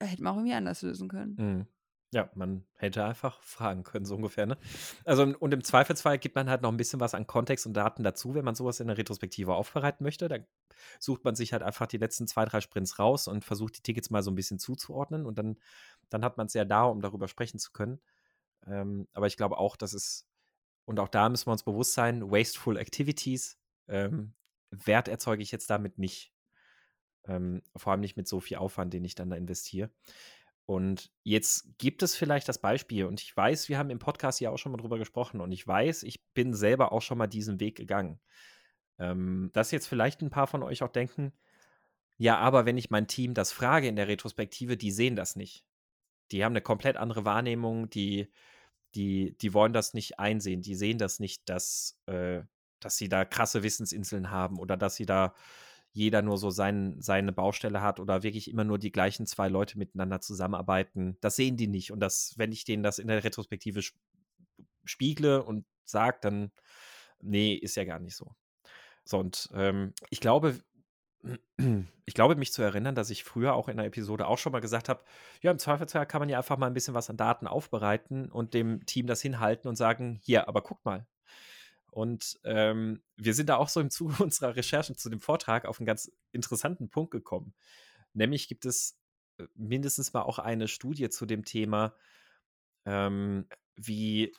hätte man auch irgendwie anders lösen können. Mhm. Ja, man hätte einfach fragen können, so ungefähr. Ne? Also, und im Zweifelsfall gibt man halt noch ein bisschen was an Kontext und Daten dazu, wenn man sowas in der Retrospektive aufbereiten möchte. Dann sucht man sich halt einfach die letzten zwei, drei Sprints raus und versucht die Tickets mal so ein bisschen zuzuordnen. Und dann, dann hat man es ja da, um darüber sprechen zu können. Ähm, aber ich glaube auch, dass es und auch da müssen wir uns bewusst sein, wasteful activities, ähm, Wert erzeuge ich jetzt damit nicht. Ähm, vor allem nicht mit so viel Aufwand, den ich dann da investiere. Und jetzt gibt es vielleicht das Beispiel, und ich weiß, wir haben im Podcast ja auch schon mal drüber gesprochen, und ich weiß, ich bin selber auch schon mal diesen Weg gegangen. Ähm, dass jetzt vielleicht ein paar von euch auch denken, ja, aber wenn ich mein Team das frage in der Retrospektive, die sehen das nicht. Die haben eine komplett andere Wahrnehmung, die, die, die wollen das nicht einsehen, die sehen das nicht, dass, äh, dass sie da krasse Wissensinseln haben oder dass sie da jeder nur so sein, seine Baustelle hat oder wirklich immer nur die gleichen zwei Leute miteinander zusammenarbeiten. Das sehen die nicht. Und das, wenn ich denen das in der Retrospektive spiegle und sage, dann, nee, ist ja gar nicht so. So, und ähm, ich glaube, ich glaube, mich zu erinnern, dass ich früher auch in einer Episode auch schon mal gesagt habe, ja, im Zweifelsfall kann man ja einfach mal ein bisschen was an Daten aufbereiten und dem Team das hinhalten und sagen, hier, aber guck mal. Und ähm, wir sind da auch so im Zuge unserer Recherchen zu dem Vortrag auf einen ganz interessanten Punkt gekommen. Nämlich gibt es äh, mindestens mal auch eine Studie zu dem Thema, ähm, wie,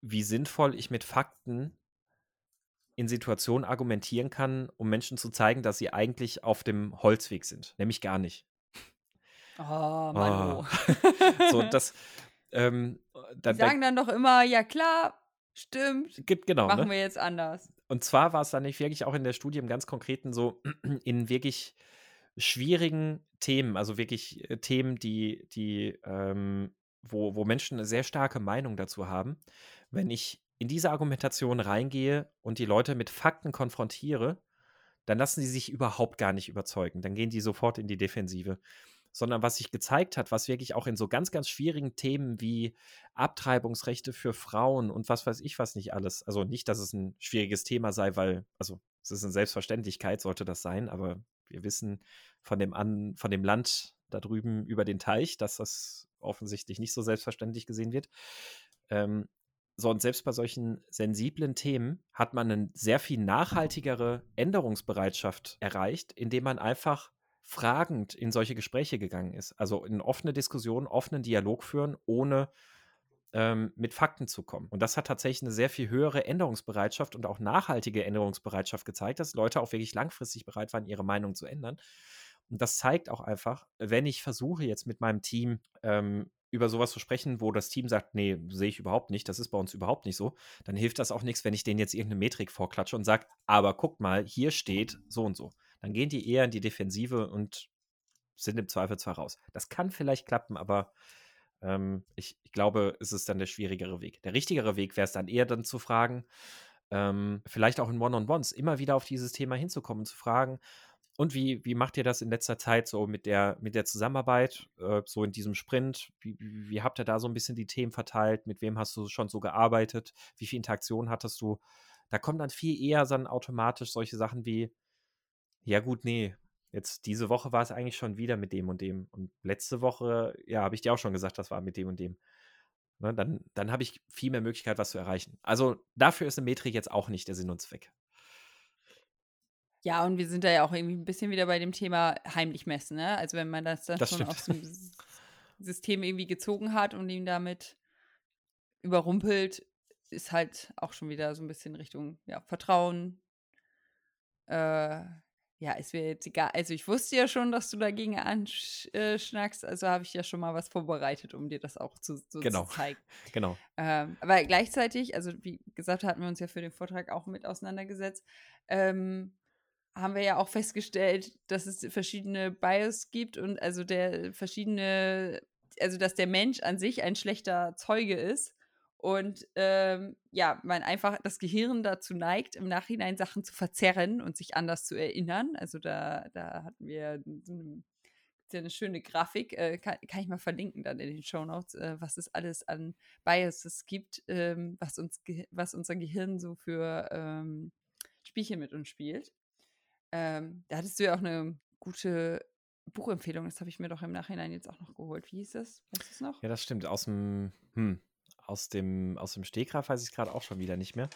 wie sinnvoll ich mit Fakten in Situationen argumentieren kann, um Menschen zu zeigen, dass sie eigentlich auf dem Holzweg sind. Nämlich gar nicht. Oh, Mann. Oh. so, das. Ähm, dann, Die sagen dann doch immer, ja klar, stimmt. Gibt, genau. Machen ne? wir jetzt anders. Und zwar war es dann nicht wirklich auch in der Studie im ganz Konkreten so, in wirklich schwierigen Themen, also wirklich äh, Themen, die, die, ähm, wo, wo Menschen eine sehr starke Meinung dazu haben. Wenn ich in diese Argumentation reingehe und die Leute mit Fakten konfrontiere, dann lassen sie sich überhaupt gar nicht überzeugen. Dann gehen die sofort in die Defensive. Sondern was sich gezeigt hat, was wirklich auch in so ganz, ganz schwierigen Themen wie Abtreibungsrechte für Frauen und was weiß ich was nicht alles. Also nicht, dass es ein schwieriges Thema sei, weil, also es ist eine Selbstverständlichkeit, sollte das sein, aber wir wissen von dem, An von dem Land da drüben über den Teich, dass das offensichtlich nicht so selbstverständlich gesehen wird. Ähm, so, und selbst bei solchen sensiblen Themen hat man eine sehr viel nachhaltigere Änderungsbereitschaft erreicht, indem man einfach fragend in solche Gespräche gegangen ist. Also in offene Diskussionen, offenen Dialog führen, ohne ähm, mit Fakten zu kommen. Und das hat tatsächlich eine sehr viel höhere Änderungsbereitschaft und auch nachhaltige Änderungsbereitschaft gezeigt, dass Leute auch wirklich langfristig bereit waren, ihre Meinung zu ändern. Und das zeigt auch einfach, wenn ich versuche jetzt mit meinem Team ähm, über sowas zu sprechen, wo das Team sagt, nee, sehe ich überhaupt nicht, das ist bei uns überhaupt nicht so, dann hilft das auch nichts, wenn ich denen jetzt irgendeine Metrik vorklatsche und sage, aber guck mal, hier steht so und so. Dann gehen die eher in die Defensive und sind im Zweifel zwar raus. Das kann vielleicht klappen, aber ähm, ich, ich, glaube, es ist dann der schwierigere Weg. Der richtigere Weg wäre es dann eher dann zu fragen, ähm, vielleicht auch in One-on-Ones, immer wieder auf dieses Thema hinzukommen, zu fragen, und wie, wie macht ihr das in letzter Zeit so mit der, mit der Zusammenarbeit, äh, so in diesem Sprint? Wie, wie, habt ihr da so ein bisschen die Themen verteilt? Mit wem hast du schon so gearbeitet? Wie viel Interaktion hattest du? Da kommen dann viel eher dann automatisch solche Sachen wie, ja gut, nee, jetzt diese Woche war es eigentlich schon wieder mit dem und dem. Und letzte Woche, ja, habe ich dir auch schon gesagt, das war mit dem und dem. Ne, dann dann habe ich viel mehr Möglichkeit, was zu erreichen. Also dafür ist eine Metrik jetzt auch nicht der Sinn und Zweck. Ja, und wir sind da ja auch irgendwie ein bisschen wieder bei dem Thema heimlich messen, ne? Also wenn man das dann das schon aus dem System irgendwie gezogen hat und ihn damit überrumpelt, ist halt auch schon wieder so ein bisschen Richtung ja, Vertrauen. Äh, ja, ist mir jetzt egal. Also ich wusste ja schon, dass du dagegen anschnackst, also habe ich ja schon mal was vorbereitet, um dir das auch zu, so genau. zu zeigen. Genau. Ähm, aber gleichzeitig, also wie gesagt, hatten wir uns ja für den Vortrag auch mit auseinandergesetzt. Ähm, haben wir ja auch festgestellt, dass es verschiedene Bias gibt und also der verschiedene, also dass der Mensch an sich ein schlechter Zeuge ist und ähm, ja, man einfach das Gehirn dazu neigt, im Nachhinein Sachen zu verzerren und sich anders zu erinnern. Also da, da hatten wir eine, eine schöne Grafik, äh, kann, kann, ich mal verlinken dann in den Show Notes, äh, was es alles an Biases gibt, ähm, was, uns, was unser Gehirn so für ähm, Spielchen mit uns spielt. Ähm, da hattest du ja auch eine gute Buchempfehlung. Das habe ich mir doch im Nachhinein jetzt auch noch geholt. Wie hieß das? Weißt du es noch? Ja, das stimmt. Aus dem, hm, aus dem, aus dem Stegreif weiß ich gerade auch schon wieder nicht mehr.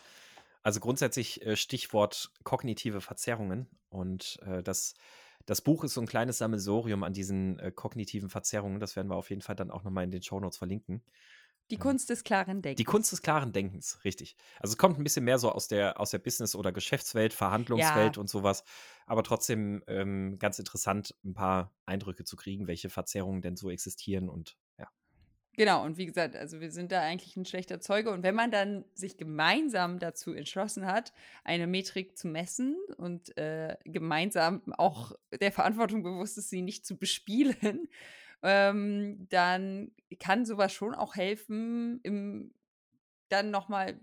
Also grundsätzlich äh, Stichwort kognitive Verzerrungen. Und äh, das, das Buch ist so ein kleines Sammelsorium an diesen äh, kognitiven Verzerrungen. Das werden wir auf jeden Fall dann auch nochmal in den Shownotes verlinken. Die Kunst des klaren Denkens. Die Kunst des klaren Denkens, richtig. Also es kommt ein bisschen mehr so aus der, aus der Business- oder Geschäftswelt, Verhandlungswelt ja. und sowas. Aber trotzdem ähm, ganz interessant, ein paar Eindrücke zu kriegen, welche Verzerrungen denn so existieren und ja. Genau, und wie gesagt, also wir sind da eigentlich ein schlechter Zeuge. Und wenn man dann sich gemeinsam dazu entschlossen hat, eine Metrik zu messen und äh, gemeinsam auch der Verantwortung bewusst ist, sie nicht zu bespielen, ähm, dann kann sowas schon auch helfen, im, dann nochmal,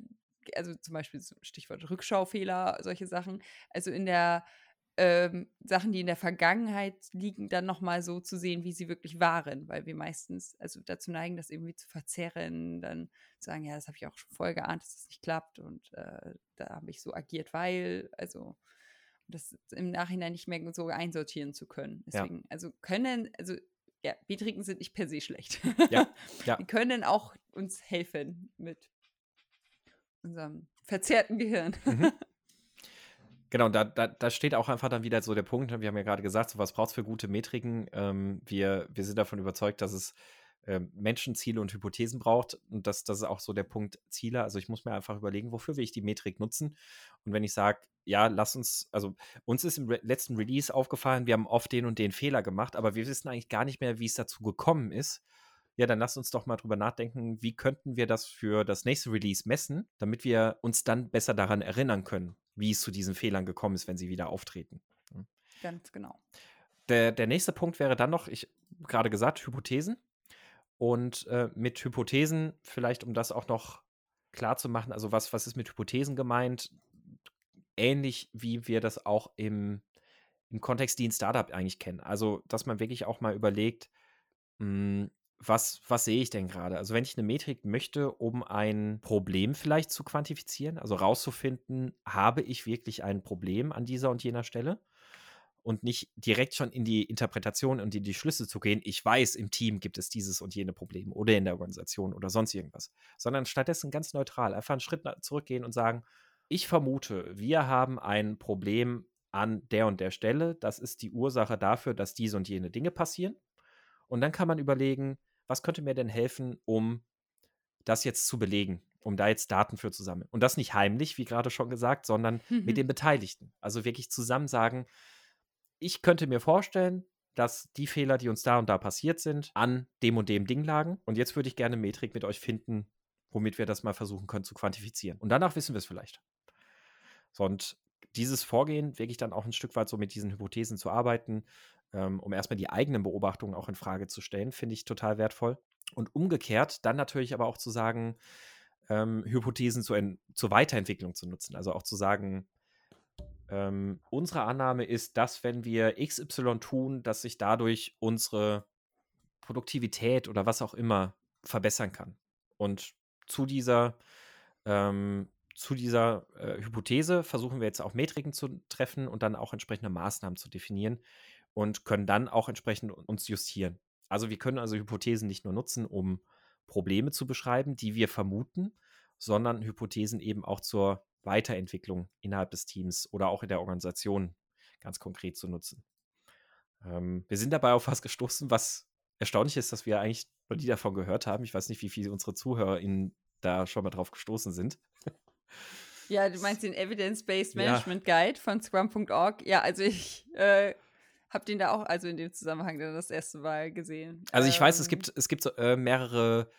also zum Beispiel Stichwort Rückschaufehler, solche Sachen, also in der ähm, Sachen, die in der Vergangenheit liegen, dann nochmal so zu sehen, wie sie wirklich waren, weil wir meistens also dazu neigen, das irgendwie zu verzerren, dann sagen, ja, das habe ich auch schon vorher geahnt, dass das nicht klappt und äh, da habe ich so agiert, weil, also das im Nachhinein nicht mehr so einsortieren zu können. Deswegen, ja. also können, also ja, Betriken sind nicht per se schlecht. Ja, ja. Die können auch uns helfen mit unserem verzerrten Gehirn. Mhm. Genau, da, da, da steht auch einfach dann wieder so der Punkt, wir haben ja gerade gesagt, so was braucht es für gute Metriken. Ähm, wir, wir sind davon überzeugt, dass es ähm, Menschenziele und Hypothesen braucht. Und das, das ist auch so der Punkt Ziele. Also ich muss mir einfach überlegen, wofür will ich die Metrik nutzen. Und wenn ich sage, ja, lass uns, also uns ist im Re letzten Release aufgefallen, wir haben oft den und den Fehler gemacht, aber wir wissen eigentlich gar nicht mehr, wie es dazu gekommen ist. Ja, dann lass uns doch mal drüber nachdenken, wie könnten wir das für das nächste Release messen, damit wir uns dann besser daran erinnern können, wie es zu diesen Fehlern gekommen ist, wenn sie wieder auftreten. Ganz genau. Der, der nächste Punkt wäre dann noch, ich gerade gesagt, Hypothesen. Und äh, mit Hypothesen, vielleicht um das auch noch klar zu machen, also was, was ist mit Hypothesen gemeint? Ähnlich wie wir das auch im, im Kontext Dean Startup eigentlich kennen. Also, dass man wirklich auch mal überlegt, mh, hm, was, was sehe ich denn gerade? Also, wenn ich eine Metrik möchte, um ein Problem vielleicht zu quantifizieren, also rauszufinden, habe ich wirklich ein Problem an dieser und jener Stelle? und nicht direkt schon in die Interpretation und in die Schlüsse zu gehen, ich weiß, im Team gibt es dieses und jene Problem oder in der Organisation oder sonst irgendwas, sondern stattdessen ganz neutral einfach einen Schritt zurückgehen und sagen, ich vermute, wir haben ein Problem an der und der Stelle, das ist die Ursache dafür, dass diese und jene Dinge passieren. Und dann kann man überlegen, was könnte mir denn helfen, um das jetzt zu belegen, um da jetzt Daten für zu sammeln. Und das nicht heimlich, wie gerade schon gesagt, sondern mhm. mit den Beteiligten. Also wirklich zusammen sagen, ich könnte mir vorstellen, dass die Fehler, die uns da und da passiert sind, an dem und dem Ding lagen. Und jetzt würde ich gerne Metrik mit euch finden, womit wir das mal versuchen können zu quantifizieren. Und danach wissen wir es vielleicht. So, und dieses Vorgehen, wirklich dann auch ein Stück weit so mit diesen Hypothesen zu arbeiten, ähm, um erstmal die eigenen Beobachtungen auch in Frage zu stellen, finde ich total wertvoll. Und umgekehrt dann natürlich aber auch zu sagen, ähm, Hypothesen zu zur Weiterentwicklung zu nutzen. Also auch zu sagen, ähm, unsere Annahme ist, dass wenn wir XY tun, dass sich dadurch unsere Produktivität oder was auch immer verbessern kann. Und zu dieser, ähm, zu dieser äh, Hypothese versuchen wir jetzt auch Metriken zu treffen und dann auch entsprechende Maßnahmen zu definieren und können dann auch entsprechend uns justieren. Also wir können also Hypothesen nicht nur nutzen, um Probleme zu beschreiben, die wir vermuten, sondern Hypothesen eben auch zur Weiterentwicklung innerhalb des Teams oder auch in der Organisation ganz konkret zu nutzen. Ähm, wir sind dabei auf was gestoßen, was erstaunlich ist, dass wir eigentlich noch nie davon gehört haben. Ich weiß nicht, wie viele unsere ZuhörerInnen da schon mal drauf gestoßen sind. Ja, du meinst den Evidence-Based Management ja. Guide von Scrum.org. Ja, also ich äh, habe den da auch, also in dem Zusammenhang dann das erste Mal gesehen. Also ich ähm, weiß, es ähm. gibt, es gibt so, äh, mehrere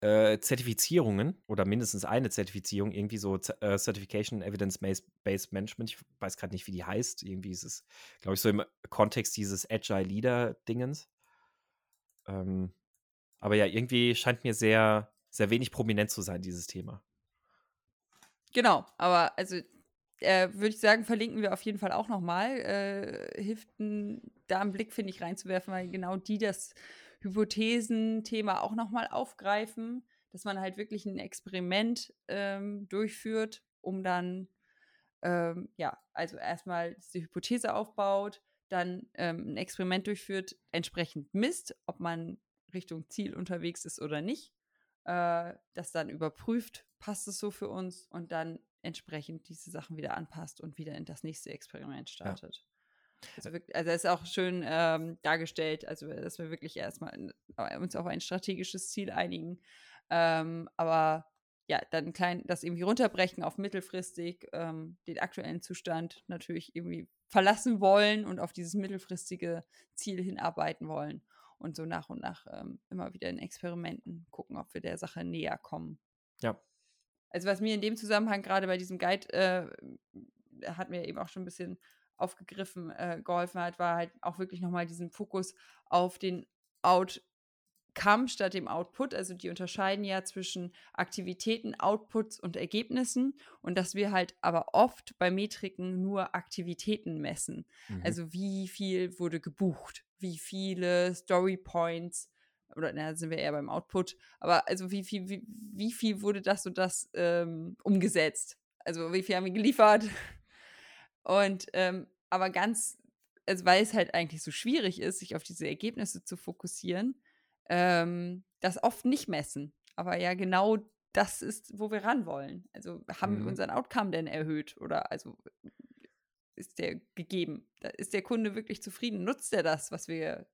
äh, Zertifizierungen oder mindestens eine Zertifizierung, irgendwie so äh, Certification Evidence-Based Management. Ich weiß gerade nicht, wie die heißt. Irgendwie ist es, glaube ich, so im Kontext dieses Agile Leader-Dingens. Ähm, aber ja, irgendwie scheint mir sehr, sehr wenig prominent zu sein, dieses Thema. Genau, aber also äh, würde ich sagen, verlinken wir auf jeden Fall auch nochmal. Äh, hilft da einen Blick, finde ich, reinzuwerfen, weil genau die das Hypothesen-Thema auch nochmal aufgreifen, dass man halt wirklich ein Experiment ähm, durchführt, um dann, ähm, ja, also erstmal die Hypothese aufbaut, dann ähm, ein Experiment durchführt, entsprechend misst, ob man Richtung Ziel unterwegs ist oder nicht, äh, das dann überprüft, passt es so für uns und dann entsprechend diese Sachen wieder anpasst und wieder in das nächste Experiment startet. Ja. Also, also ist auch schön ähm, dargestellt, also dass wir wirklich erstmal uns auf ein strategisches Ziel einigen, Ähm, aber ja, dann klein das irgendwie runterbrechen auf mittelfristig, ähm, den aktuellen Zustand natürlich irgendwie verlassen wollen und auf dieses mittelfristige Ziel hinarbeiten wollen und so nach und nach ähm, immer wieder in Experimenten gucken, ob wir der Sache näher kommen. Ja. Also was mir in dem Zusammenhang gerade bei diesem Guide äh, hat mir eben auch schon ein bisschen aufgegriffen, äh, geholfen hat, war halt auch wirklich nochmal diesen Fokus auf den Outcome statt dem Output. Also die unterscheiden ja zwischen Aktivitäten, Outputs und Ergebnissen und dass wir halt aber oft bei Metriken nur Aktivitäten messen. Mhm. Also wie viel wurde gebucht, wie viele Story Points oder na, sind wir eher beim Output, aber also wie viel, wie, wie viel wurde das und das ähm, umgesetzt? Also wie viel haben wir geliefert? Und ähm, aber ganz, also weil es halt eigentlich so schwierig ist, sich auf diese Ergebnisse zu fokussieren, ähm, das oft nicht messen. Aber ja, genau das ist, wo wir ran wollen. Also haben mhm. wir unseren Outcome denn erhöht oder also ist der gegeben? Ist der Kunde wirklich zufrieden? Nutzt er das, was wir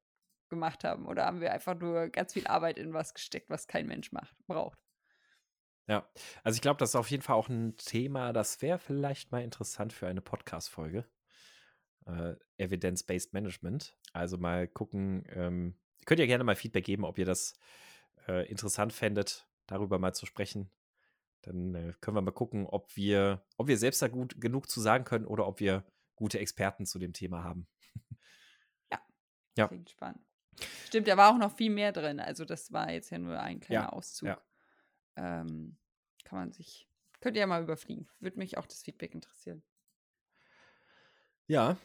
gemacht haben? Oder haben wir einfach nur ganz viel Arbeit in was gesteckt, was kein Mensch macht, braucht? Ja, also ich glaube, das ist auf jeden Fall auch ein Thema, das wäre vielleicht mal interessant für eine Podcast-Folge. Äh, Evidence-Based Management. Also mal gucken, ähm, könnt ihr gerne mal Feedback geben, ob ihr das äh, interessant fändet, darüber mal zu sprechen. Dann äh, können wir mal gucken, ob wir, ob wir selbst da gut genug zu sagen können oder ob wir gute Experten zu dem Thema haben. ja. Ja. Klingt spannend. Stimmt, da war auch noch viel mehr drin. Also das war jetzt ja nur ein kleiner ja, Auszug. Ja. Ähm, kann man sich, könnt ihr ja mal überfliegen. Würde mich auch das Feedback interessieren. Ja,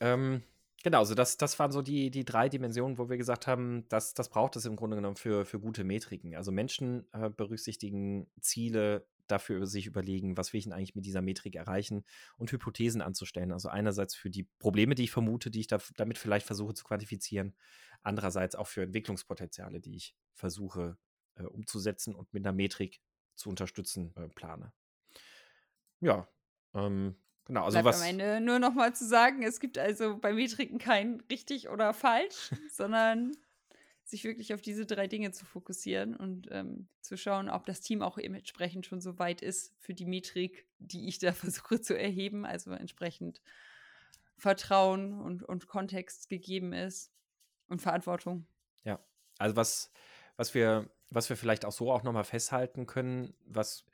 ähm, genau, also das, das waren so die, die drei Dimensionen, wo wir gesagt haben, das, das braucht es im Grunde genommen für, für gute Metriken. Also Menschen äh, berücksichtigen Ziele, dafür sich überlegen, was will ich denn eigentlich mit dieser Metrik erreichen und Hypothesen anzustellen. Also einerseits für die Probleme, die ich vermute, die ich da, damit vielleicht versuche zu quantifizieren, andererseits auch für Entwicklungspotenziale, die ich versuche äh, umzusetzen und mit einer Metrik zu unterstützen äh, plane. Ja, ähm, genau. Also Bleibt was am Ende nur noch mal zu sagen, es gibt also bei Metriken kein richtig oder falsch, sondern sich wirklich auf diese drei Dinge zu fokussieren und ähm, zu schauen, ob das Team auch entsprechend schon so weit ist für die Metrik, die ich da versuche zu erheben, also entsprechend Vertrauen und, und Kontext gegeben ist und Verantwortung. Ja, also was, was wir, was wir vielleicht auch so auch nochmal festhalten können, was,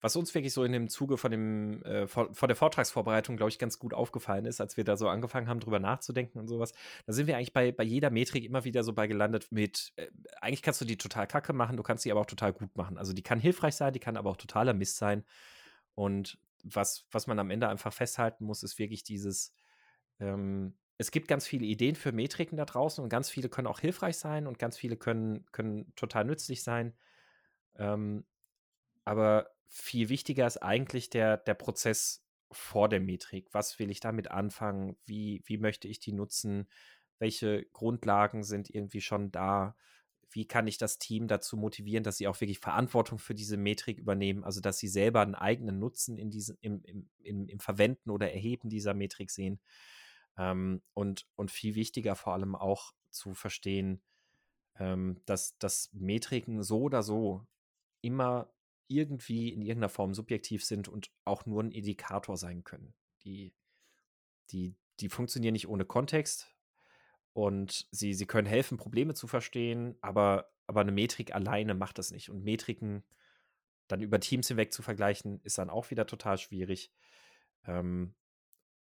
was uns wirklich so in dem Zuge von dem, äh, vor, vor, der Vortragsvorbereitung, glaube ich, ganz gut aufgefallen ist, als wir da so angefangen haben, drüber nachzudenken und sowas, da sind wir eigentlich bei, bei jeder Metrik immer wieder so bei gelandet mit, äh, eigentlich kannst du die total kacke machen, du kannst sie aber auch total gut machen. Also die kann hilfreich sein, die kann aber auch totaler Mist sein. Und was, was man am Ende einfach festhalten muss, ist wirklich dieses, ähm, es gibt ganz viele Ideen für Metriken da draußen und ganz viele können auch hilfreich sein und ganz viele können, können total nützlich sein. Ähm, aber viel wichtiger ist eigentlich der, der Prozess vor der Metrik. Was will ich damit anfangen? Wie, wie möchte ich die nutzen? Welche Grundlagen sind irgendwie schon da? Wie kann ich das Team dazu motivieren, dass sie auch wirklich Verantwortung für diese Metrik übernehmen? Also, dass sie selber einen eigenen Nutzen in diesem, im, im, im, im Verwenden oder Erheben dieser Metrik sehen. Ähm, und, und viel wichtiger vor allem auch zu verstehen, ähm, dass, dass Metriken so oder so immer irgendwie in irgendeiner Form subjektiv sind und auch nur ein Indikator sein können. Die, die, die funktionieren nicht ohne Kontext und sie, sie können helfen, Probleme zu verstehen, aber, aber eine Metrik alleine macht das nicht. Und Metriken dann über Teams hinweg zu vergleichen, ist dann auch wieder total schwierig. Ähm,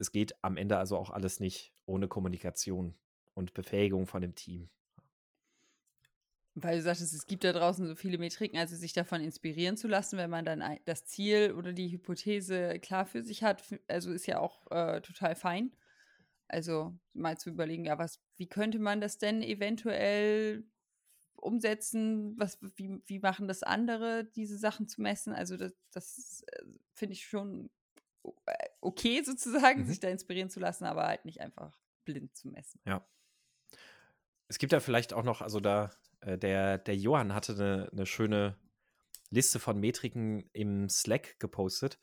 es geht am Ende also auch alles nicht ohne Kommunikation und Befähigung von dem Team. Weil du sagtest, es gibt da draußen so viele Metriken, also sich davon inspirieren zu lassen, wenn man dann das Ziel oder die Hypothese klar für sich hat, also ist ja auch äh, total fein. Also mal zu überlegen, ja, was, wie könnte man das denn eventuell umsetzen? Was, wie, wie machen das andere, diese Sachen zu messen? Also das, das äh, finde ich schon okay sozusagen, mhm. sich da inspirieren zu lassen, aber halt nicht einfach blind zu messen. Ja. Es gibt ja vielleicht auch noch, also da, äh, der, der Johann hatte eine, eine schöne Liste von Metriken im Slack gepostet,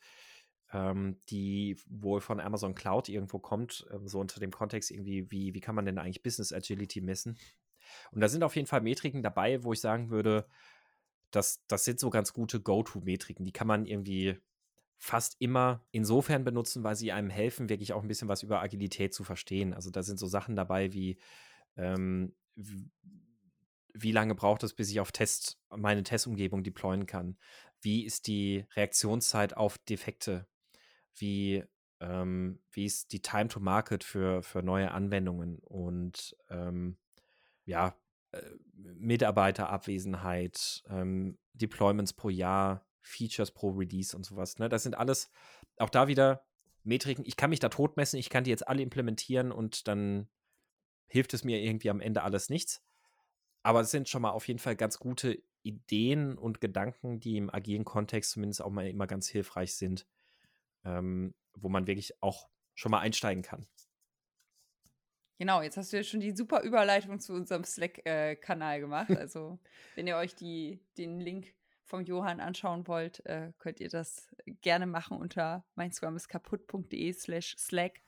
ähm, die wohl von Amazon Cloud irgendwo kommt, äh, so unter dem Kontext irgendwie, wie, wie kann man denn eigentlich Business Agility messen? Und da sind auf jeden Fall Metriken dabei, wo ich sagen würde, das, das sind so ganz gute Go-To-Metriken. Die kann man irgendwie fast immer insofern benutzen, weil sie einem helfen, wirklich auch ein bisschen was über Agilität zu verstehen. Also da sind so Sachen dabei wie, ähm, wie lange braucht es, bis ich auf Test, meine Testumgebung deployen kann? Wie ist die Reaktionszeit auf Defekte? Wie, ähm, wie ist die Time to Market für, für neue Anwendungen? Und ähm, ja, äh, Mitarbeiterabwesenheit, ähm, Deployments pro Jahr, Features pro Release und sowas. Ne? Das sind alles auch da wieder Metriken. Ich kann mich da totmessen, ich kann die jetzt alle implementieren und dann hilft es mir irgendwie am Ende alles nichts. Aber es sind schon mal auf jeden Fall ganz gute Ideen und Gedanken, die im agilen Kontext zumindest auch mal immer ganz hilfreich sind, ähm, wo man wirklich auch schon mal einsteigen kann. Genau, jetzt hast du ja schon die super Überleitung zu unserem Slack-Kanal äh, gemacht. Also, wenn ihr euch die, den Link vom Johann anschauen wollt, äh, könnt ihr das gerne machen unter meinscrumiskaputt.de slash Slack.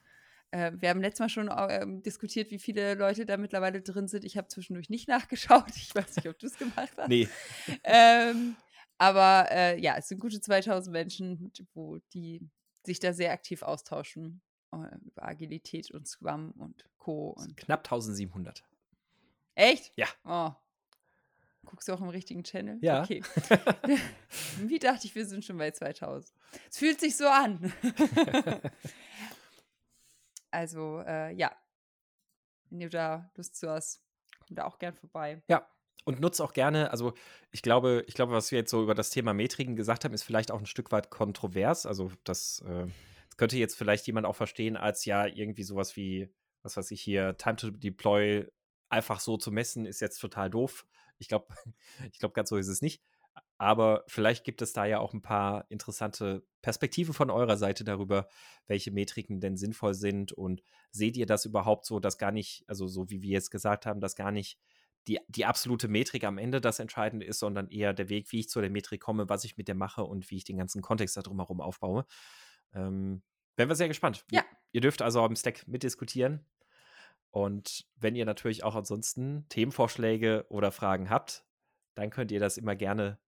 Äh, wir haben letztes Mal schon äh, diskutiert, wie viele Leute da mittlerweile drin sind. Ich habe zwischendurch nicht nachgeschaut. Ich weiß nicht, ob du es gemacht hast. Nee. Ähm, aber äh, ja, es sind gute 2000 Menschen, wo die sich da sehr aktiv austauschen äh, über Agilität und Scrum und Co. Und knapp 1700. Echt? Ja. Oh, Guckst du auch im richtigen Channel? Ja. Okay. Wie dachte ich, wir sind schon bei 2000. Es fühlt sich so an. also, äh, ja. Wenn du da Lust zu hast, komm da auch gern vorbei. Ja. Und nutze auch gerne, also ich glaube, ich glaube, was wir jetzt so über das Thema Metriken gesagt haben, ist vielleicht auch ein Stück weit kontrovers. Also das, äh, das könnte jetzt vielleicht jemand auch verstehen als ja irgendwie sowas wie, was weiß ich hier, Time to Deploy einfach so zu messen, ist jetzt total doof. Ich glaube, ich glaube, ganz so ist es nicht. Aber vielleicht gibt es da ja auch ein paar interessante Perspektiven von eurer Seite darüber, welche Metriken denn sinnvoll sind. Und seht ihr das überhaupt so, dass gar nicht, also so wie wir jetzt gesagt haben, dass gar nicht die, die absolute Metrik am Ende das Entscheidende ist, sondern eher der Weg, wie ich zu der Metrik komme, was ich mit der mache und wie ich den ganzen Kontext da drumherum aufbaue. Ähm, wären wir sehr gespannt. Ja. Ihr, ihr dürft also am Stack mitdiskutieren. Und wenn ihr natürlich auch ansonsten Themenvorschläge oder Fragen habt, dann könnt ihr das immer gerne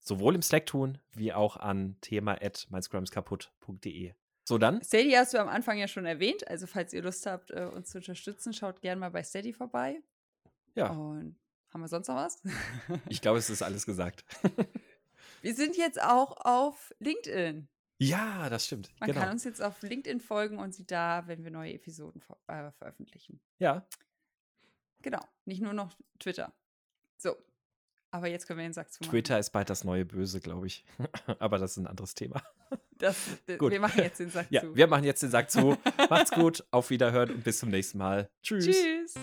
sowohl im Slack tun, wie auch an thema.meinscrumskaputt.de. So dann. Steady hast du am Anfang ja schon erwähnt. Also, falls ihr Lust habt, äh, uns zu unterstützen, schaut gerne mal bei Steady vorbei. Ja. Und haben wir sonst noch was? ich glaube, es ist alles gesagt. wir sind jetzt auch auf LinkedIn. Ja, das stimmt. Man genau. kann uns jetzt auf LinkedIn folgen und sieht da, wenn wir neue Episoden ver äh, veröffentlichen. Ja. Genau. Nicht nur noch Twitter. So. Aber jetzt können wir den Sack zumachen. Twitter ist bald das neue Böse, glaube ich. Aber das ist ein anderes Thema. Das, gut. Wir machen jetzt den Sack ja, zu. Wir machen jetzt den Sack zu. Macht's gut, auf Wiederhören und bis zum nächsten Mal. Tschüss. Tschüss.